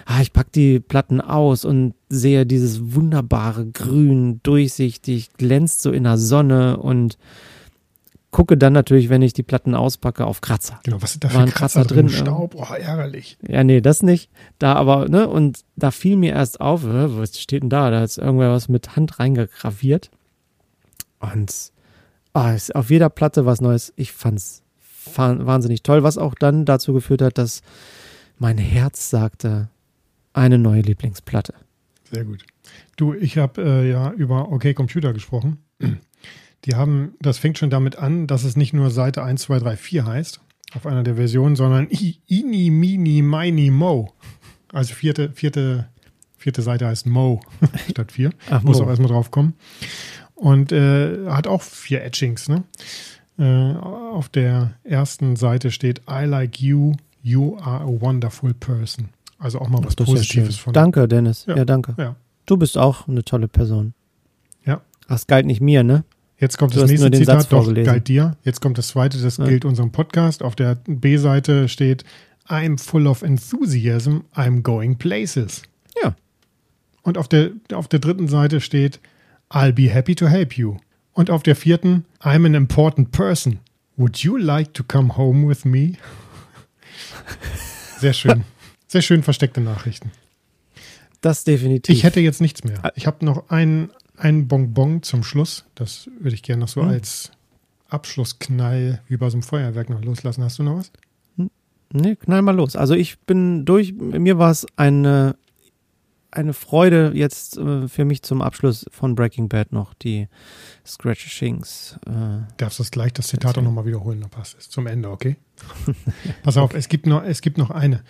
S2: ah, ich packe die Platten aus und sehe dieses wunderbare Grün, durchsichtig, glänzt so in der Sonne und gucke dann natürlich, wenn ich die Platten auspacke, auf Kratzer.
S1: Genau, was sind da für Kratzer, Kratzer drin? Staub, oh, ärgerlich.
S2: Ja, nee, das nicht. Da aber, ne, und da fiel mir erst auf, was steht denn da? Da ist irgendwer was mit Hand reingegraviert. Und oh, ist auf jeder Platte was Neues. Ich fand's wahnsinnig toll, was auch dann dazu geführt hat, dass mein Herz sagte, eine neue Lieblingsplatte.
S1: Sehr gut. Du, ich habe äh, ja über OK Computer gesprochen. Die haben, das fängt schon damit an, dass es nicht nur Seite 1, 2, 3, 4 heißt, auf einer der Versionen, sondern Ini, Mini, Mini, Mo. Also vierte, vierte, vierte Seite heißt Mo statt 4. Ach, Muss Mo. auch erstmal drauf kommen. Und äh, hat auch vier Etchings. Ne? Äh, auf der ersten Seite steht I like you, you are a wonderful person. Also auch mal was Positives
S2: von. Danke, Dennis. Ja, ja danke. Ja. Du bist auch eine tolle Person.
S1: Ja.
S2: Das galt nicht mir, ne?
S1: Jetzt kommt du das nächste Zitat, doch, galt dir. Jetzt kommt das zweite, das ja. gilt unserem Podcast. Auf der B-Seite steht I'm full of enthusiasm, I'm going places.
S2: Ja.
S1: Und auf der, auf der dritten Seite steht I'll be happy to help you. Und auf der vierten, I'm an important person. Would you like to come home with me? Sehr schön. Sehr schön versteckte Nachrichten.
S2: Das definitiv.
S1: Ich hätte jetzt nichts mehr. Ich habe noch ein, ein Bonbon zum Schluss. Das würde ich gerne noch so hm. als Abschlussknall wie bei so einem Feuerwerk noch loslassen. Hast du noch was?
S2: Nee, knall mal los. Also ich bin durch. Mir war es eine eine Freude jetzt äh, für mich zum Abschluss von Breaking Bad noch die Scratchings.
S1: Äh, Darfst du das gleich das Zitat auch nochmal wiederholen, dann passt es zum Ende, okay? Pass auf, okay. es gibt noch, es gibt noch eine,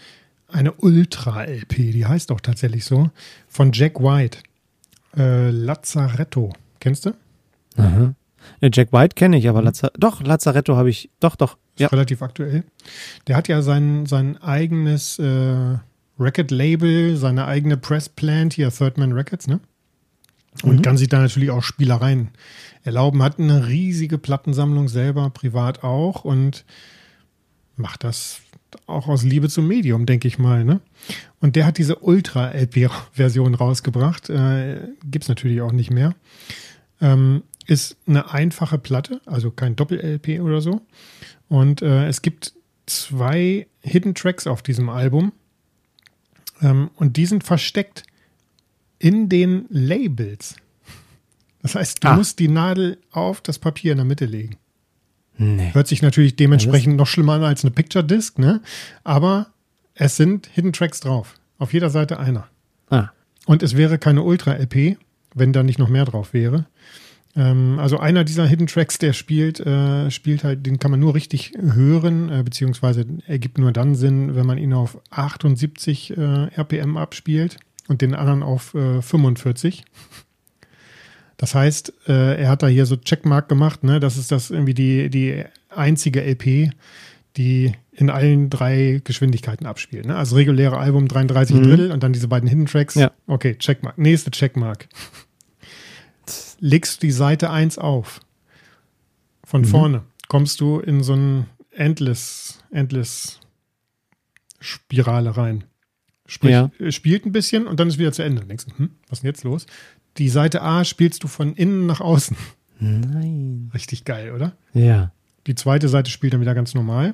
S1: eine Ultra-LP, die heißt auch tatsächlich so, von Jack White. Äh, Lazzaretto. Kennst du?
S2: Aha. Jack White kenne ich, aber. Lazar doch, Lazzaretto habe ich, doch, doch.
S1: Ist ja. relativ aktuell. Der hat ja sein, sein eigenes äh, Record-Label, seine eigene Press-Plant, hier Third Man Records, ne? Und mhm. kann sich da natürlich auch Spielereien erlauben. Hat eine riesige Plattensammlung selber, privat auch und macht das auch aus Liebe zum Medium, denke ich mal. Ne? Und der hat diese Ultra-LP-Version rausgebracht. Äh, Gibt es natürlich auch nicht mehr. Ähm, ist eine einfache Platte, also kein Doppel-LP oder so. Und äh, es gibt zwei Hidden Tracks auf diesem Album. Ähm, und die sind versteckt in den Labels. Das heißt, du ah. musst die Nadel auf das Papier in der Mitte legen. Nee. Hört sich natürlich dementsprechend noch schlimmer an als eine Picture Disc, ne? Aber es sind Hidden Tracks drauf. Auf jeder Seite einer.
S2: Ah.
S1: Und es wäre keine Ultra-LP, wenn da nicht noch mehr drauf wäre. Ähm, also einer dieser Hidden Tracks, der spielt, äh, spielt halt, den kann man nur richtig hören, äh, beziehungsweise ergibt nur dann Sinn, wenn man ihn auf 78 äh, RPM abspielt und den anderen auf 45. Äh, das heißt, äh, er hat da hier so Checkmark gemacht, ne? Das ist das irgendwie die, die einzige LP, die in allen drei Geschwindigkeiten abspielt. Ne? Also reguläre Album 33 mhm. Drittel und dann diese beiden Hidden Tracks.
S2: Ja.
S1: Okay, Checkmark. Nächste Checkmark. Legst du die Seite 1 auf. Von mhm. vorne kommst du in so ein Endless, Endless Spirale rein. Sprich, ja. spielt ein bisschen und dann ist wieder zu Ende. denkst du, hm, was ist denn jetzt los? Die Seite A spielst du von innen nach außen.
S2: Nein.
S1: Richtig geil, oder?
S2: Ja.
S1: Die zweite Seite spielt dann wieder ganz normal.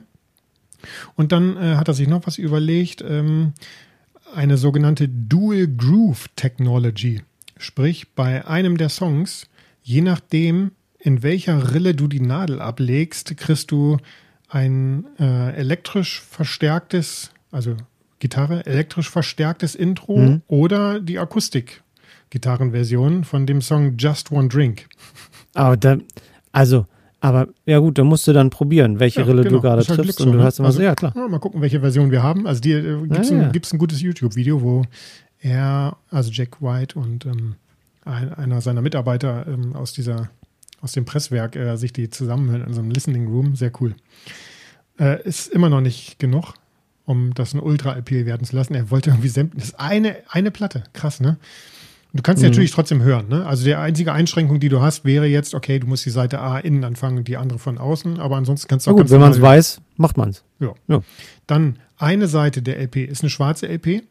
S1: Und dann äh, hat er sich noch was überlegt, ähm, eine sogenannte Dual Groove Technology. Sprich, bei einem der Songs, je nachdem, in welcher Rille du die Nadel ablegst, kriegst du ein äh, elektrisch verstärktes, also Gitarre, elektrisch verstärktes Intro mhm. oder die Akustik-Gitarrenversion von dem Song Just One Drink.
S2: Aber da, also aber ja gut, da musst du dann probieren, welche ja, Rille genau. du gerade halt triffst. und du hast immer also, so, ja klar.
S1: Ja, mal gucken, welche Version wir haben. Also dir äh, gibt es ein, ein, gutes YouTube-Video, wo er, also Jack White und ähm, ein, einer seiner Mitarbeiter ähm, aus dieser, aus dem Presswerk äh, sich die zusammenhören in so einem Listening Room. Sehr cool. Äh, ist immer noch nicht genug, um das ein Ultra-LP werden zu lassen. Er wollte irgendwie sämtlich. Das ist eine, eine Platte. Krass, ne? Du kannst mhm. natürlich trotzdem hören. Ne? Also die einzige Einschränkung, die du hast, wäre jetzt, okay, du musst die Seite A innen anfangen und die andere von außen, aber ansonsten kannst du
S2: auch gut, wenn man es weiß, macht man es.
S1: Ja. ja. Dann eine Seite der LP ist eine schwarze LP.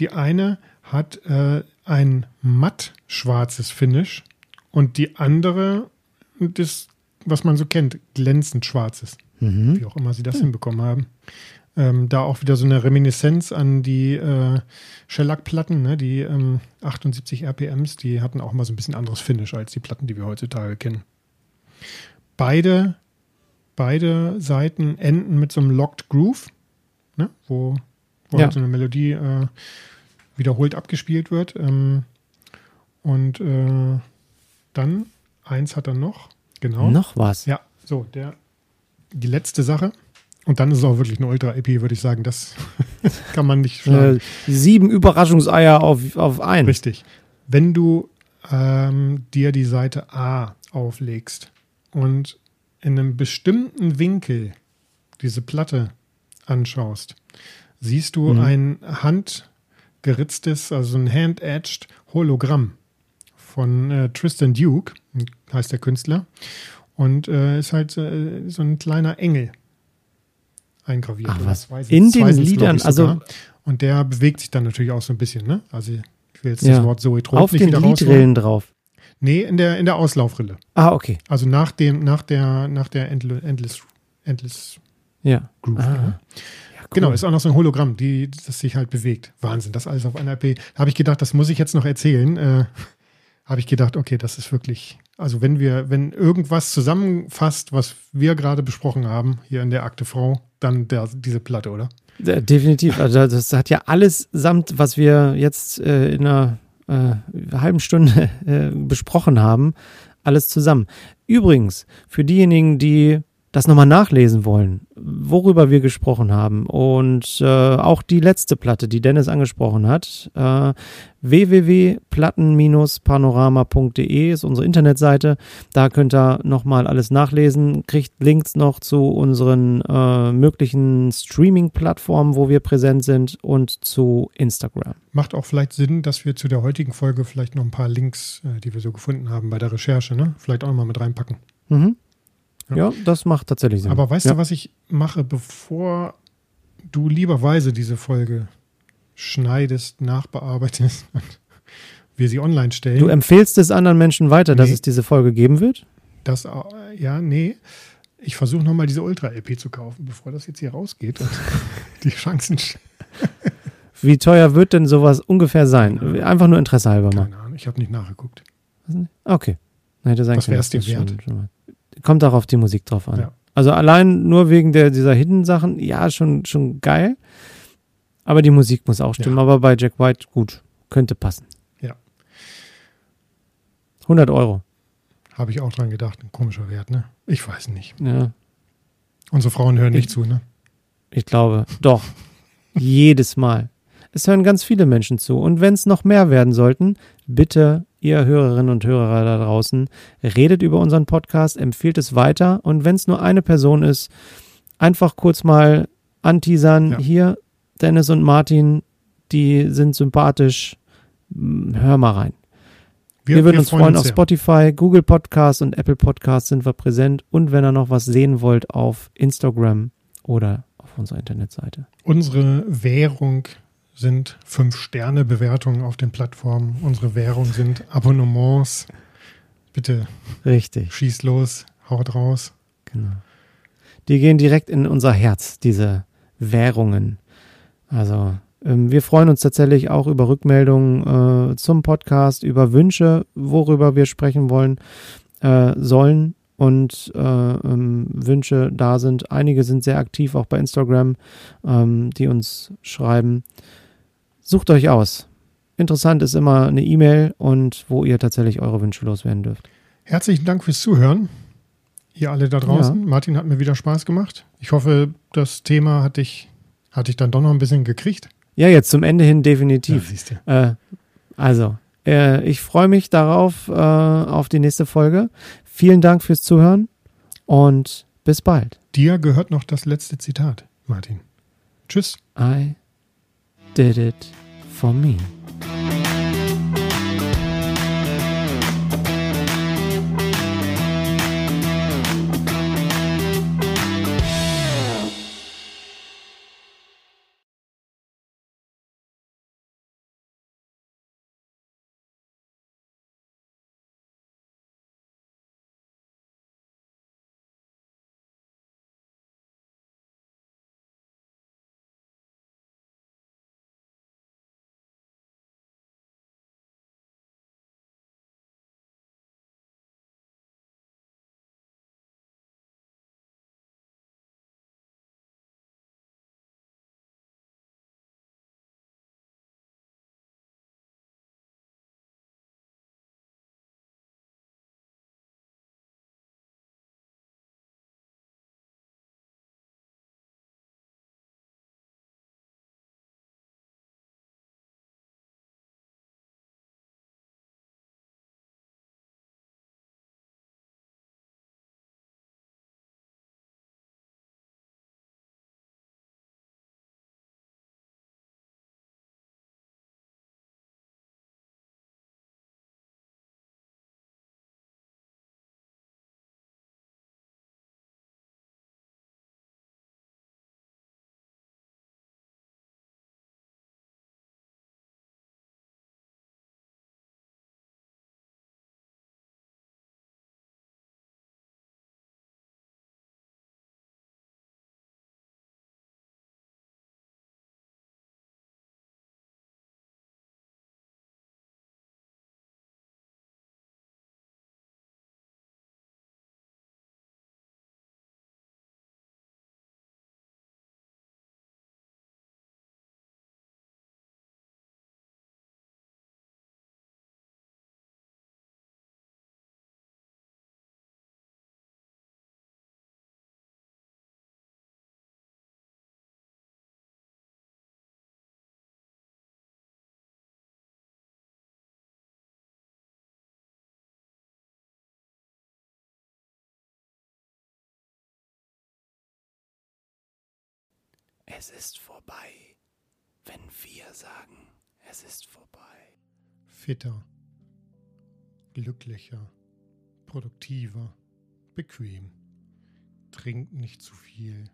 S1: Die eine hat äh, ein matt schwarzes Finish und die andere das, was man so kennt, glänzend schwarzes. Mhm. Wie auch immer sie das ja. hinbekommen haben. Ähm, da auch wieder so eine Reminiszenz an die äh, Shellac-Platten, ne? die ähm, 78 RPMs, die hatten auch mal so ein bisschen anderes Finish als die Platten, die wir heutzutage kennen. Beide, beide Seiten enden mit so einem Locked Groove, ne? wo, wo ja. halt so eine Melodie äh, wiederholt abgespielt wird. Ähm, und äh, dann, eins hat er noch, genau.
S2: Noch was?
S1: Ja, so, der, die letzte Sache. Und dann ist es auch wirklich eine Ultra-EP, würde ich sagen. Das kann man nicht schlagen.
S2: Äh, sieben Überraschungseier auf, auf ein.
S1: Richtig. Wenn du ähm, dir die Seite A auflegst und in einem bestimmten Winkel diese Platte anschaust, siehst du mhm. ein handgeritztes, also ein hand-edged Hologramm von äh, Tristan Duke, heißt der Künstler. Und äh, ist halt äh, so ein kleiner Engel eingraviert.
S2: Ach, was? In den Liedern, also.
S1: Und der bewegt sich dann natürlich auch so ein bisschen, ne? Also ich will jetzt ja. das Wort Zoetrop
S2: Auf nicht den wieder Liedrillen drauf.
S1: Nee, in der, in der Auslaufrille.
S2: Ah, okay.
S1: Also nach dem, nach der, nach der Endless, Endless
S2: ja.
S1: Groove. Ah. Ne? Ja, cool. Genau, ist auch noch so ein Hologramm, die, das sich halt bewegt. Wahnsinn, das alles auf einer. Da habe ich gedacht, das muss ich jetzt noch erzählen. Äh, habe ich gedacht, okay, das ist wirklich, also wenn wir, wenn irgendwas zusammenfasst, was wir gerade besprochen haben, hier in der Akte Frau, dann der, diese Platte, oder?
S2: Definitiv. Also das hat ja alles samt, was wir jetzt äh, in einer äh, halben Stunde äh, besprochen haben, alles zusammen. Übrigens, für diejenigen, die das nochmal nachlesen wollen, worüber wir gesprochen haben und äh, auch die letzte Platte, die Dennis angesprochen hat, äh, www.platten-panorama.de ist unsere Internetseite. Da könnt ihr nochmal alles nachlesen, kriegt Links noch zu unseren äh, möglichen Streaming-Plattformen, wo wir präsent sind und zu Instagram.
S1: Macht auch vielleicht Sinn, dass wir zu der heutigen Folge vielleicht noch ein paar Links, äh, die wir so gefunden haben bei der Recherche, ne? vielleicht auch nochmal mit reinpacken.
S2: Mhm. Ja. das macht tatsächlich Sinn.
S1: Aber weißt
S2: ja.
S1: du, was ich mache, bevor du lieberweise diese Folge schneidest, nachbearbeitest und wir sie online stellen?
S2: Du empfehlst es anderen Menschen weiter, nee. dass es diese Folge geben wird?
S1: Das, ja, nee. Ich versuche nochmal diese Ultra-LP zu kaufen, bevor das jetzt hier rausgeht und die Chancen.
S2: Wie teuer wird denn sowas ungefähr sein? Einfach nur Interesse halber mal.
S1: Keine Ahnung, ich habe nicht nachgeguckt.
S2: Okay.
S1: Hätte sein Was wäre es dir wert?
S2: Schon, schon kommt auch auf die Musik drauf an. Ja. Also allein nur wegen der, dieser Hidden-Sachen, ja, schon, schon geil. Aber die Musik muss auch stimmen. Ja. Aber bei Jack White, gut, könnte passen.
S1: Ja.
S2: 100 Euro.
S1: Habe ich auch dran gedacht. Ein komischer Wert, ne? Ich weiß nicht.
S2: Ja,
S1: Unsere Frauen hören nicht
S2: Ich-
S1: zu, ne?
S2: ich glaube, doch. Jedes Mal. Es hören ganz viele Menschen zu. Und wenn es noch mehr werden sollten, bitte, ihr Hörerinnen und Hörer da draußen, redet über unseren Podcast, empfiehlt es weiter. Und wenn es nur eine Person ist, einfach kurz mal anteasern.
S1: Ja.
S2: Hier, Dennis und Martin, die sind sympathisch. Hör mal rein. Wir, würden uns freuen, auf
S1: sehr.
S2: Spotify, Google Podcast und Apple Podcast sind wir präsent. Und wenn ihr noch was sehen wollt, auf Instagram oder auf unserer Internetseite.
S1: Unsere Währung sind Fünf-Sterne-Bewertungen auf den Plattformen. Unsere Währung sind Abonnements. Bitte
S2: Richtig,
S1: schießt los, haut raus.
S2: genau. Die gehen direkt in unser Herz, diese Währungen. Also, ähm, wir freuen uns tatsächlich auch über Rückmeldungen äh, zum Podcast, über Wünsche, worüber wir sprechen wollen, äh, sollen und äh, ähm, Wünsche da sind. Einige sind sehr aktiv, auch bei Instagram, ähm, die uns schreiben. Sucht euch aus. Interessant ist immer eine E-Mail und wo ihr tatsächlich eure Wünsche loswerden dürft.
S1: Herzlichen Dank fürs Zuhören. Ihr alle da draußen. Martin hat mir wieder Spaß gemacht. Ich hoffe, das Thema hat dich, hat dich dann doch noch ein bisschen gekriegt.
S2: Ja, jetzt zum Ende hin definitiv.
S1: du.
S2: Äh, also, äh, ich freue mich darauf, äh, auf die nächste Folge. Vielen Dank fürs Zuhören und bis bald.
S1: Dir gehört noch das letzte Zitat, Martin. Tschüss.
S2: I did it for me. Es ist vorbei, wenn wir sagen, es ist vorbei.
S1: Fitter, glücklicher, produktiver, bequem. Trinkt nicht zu viel.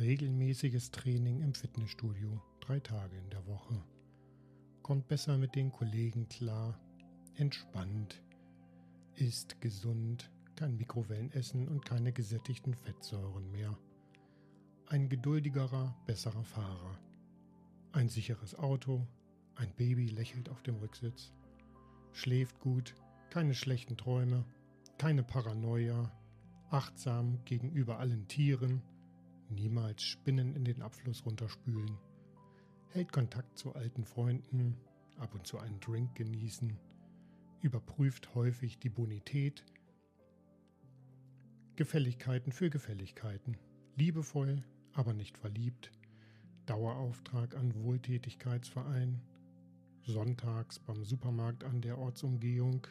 S1: Regelmäßiges Training im Fitnessstudio, drei Tage in der Woche. Kommt besser mit den Kollegen klar. Entspannt. Isst gesund. Kein Mikrowellenessen und keine gesättigten Fettsäuren mehr. Ein geduldigerer, besserer Fahrer. Ein sicheres Auto. Ein Baby lächelt auf dem Rücksitz. Schläft gut. Keine schlechten Träume. Keine Paranoia. Achtsam gegenüber allen Tieren. Niemals Spinnen in den Abfluss runterspülen. hält Kontakt zu alten Freunden, ab und zu einen Drink genießen, überprüft häufig die Bonität, Gefälligkeiten für Gefälligkeiten, liebevoll, aber nicht verliebt, Dauerauftrag an Wohltätigkeitsverein, sonntags beim Supermarkt an der Ortsumgehung,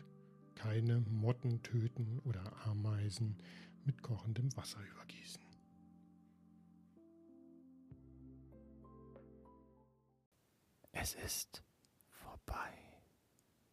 S1: keine Motten töten oder Ameisen mit kochendem Wasser übergießen.
S2: Es ist vorbei.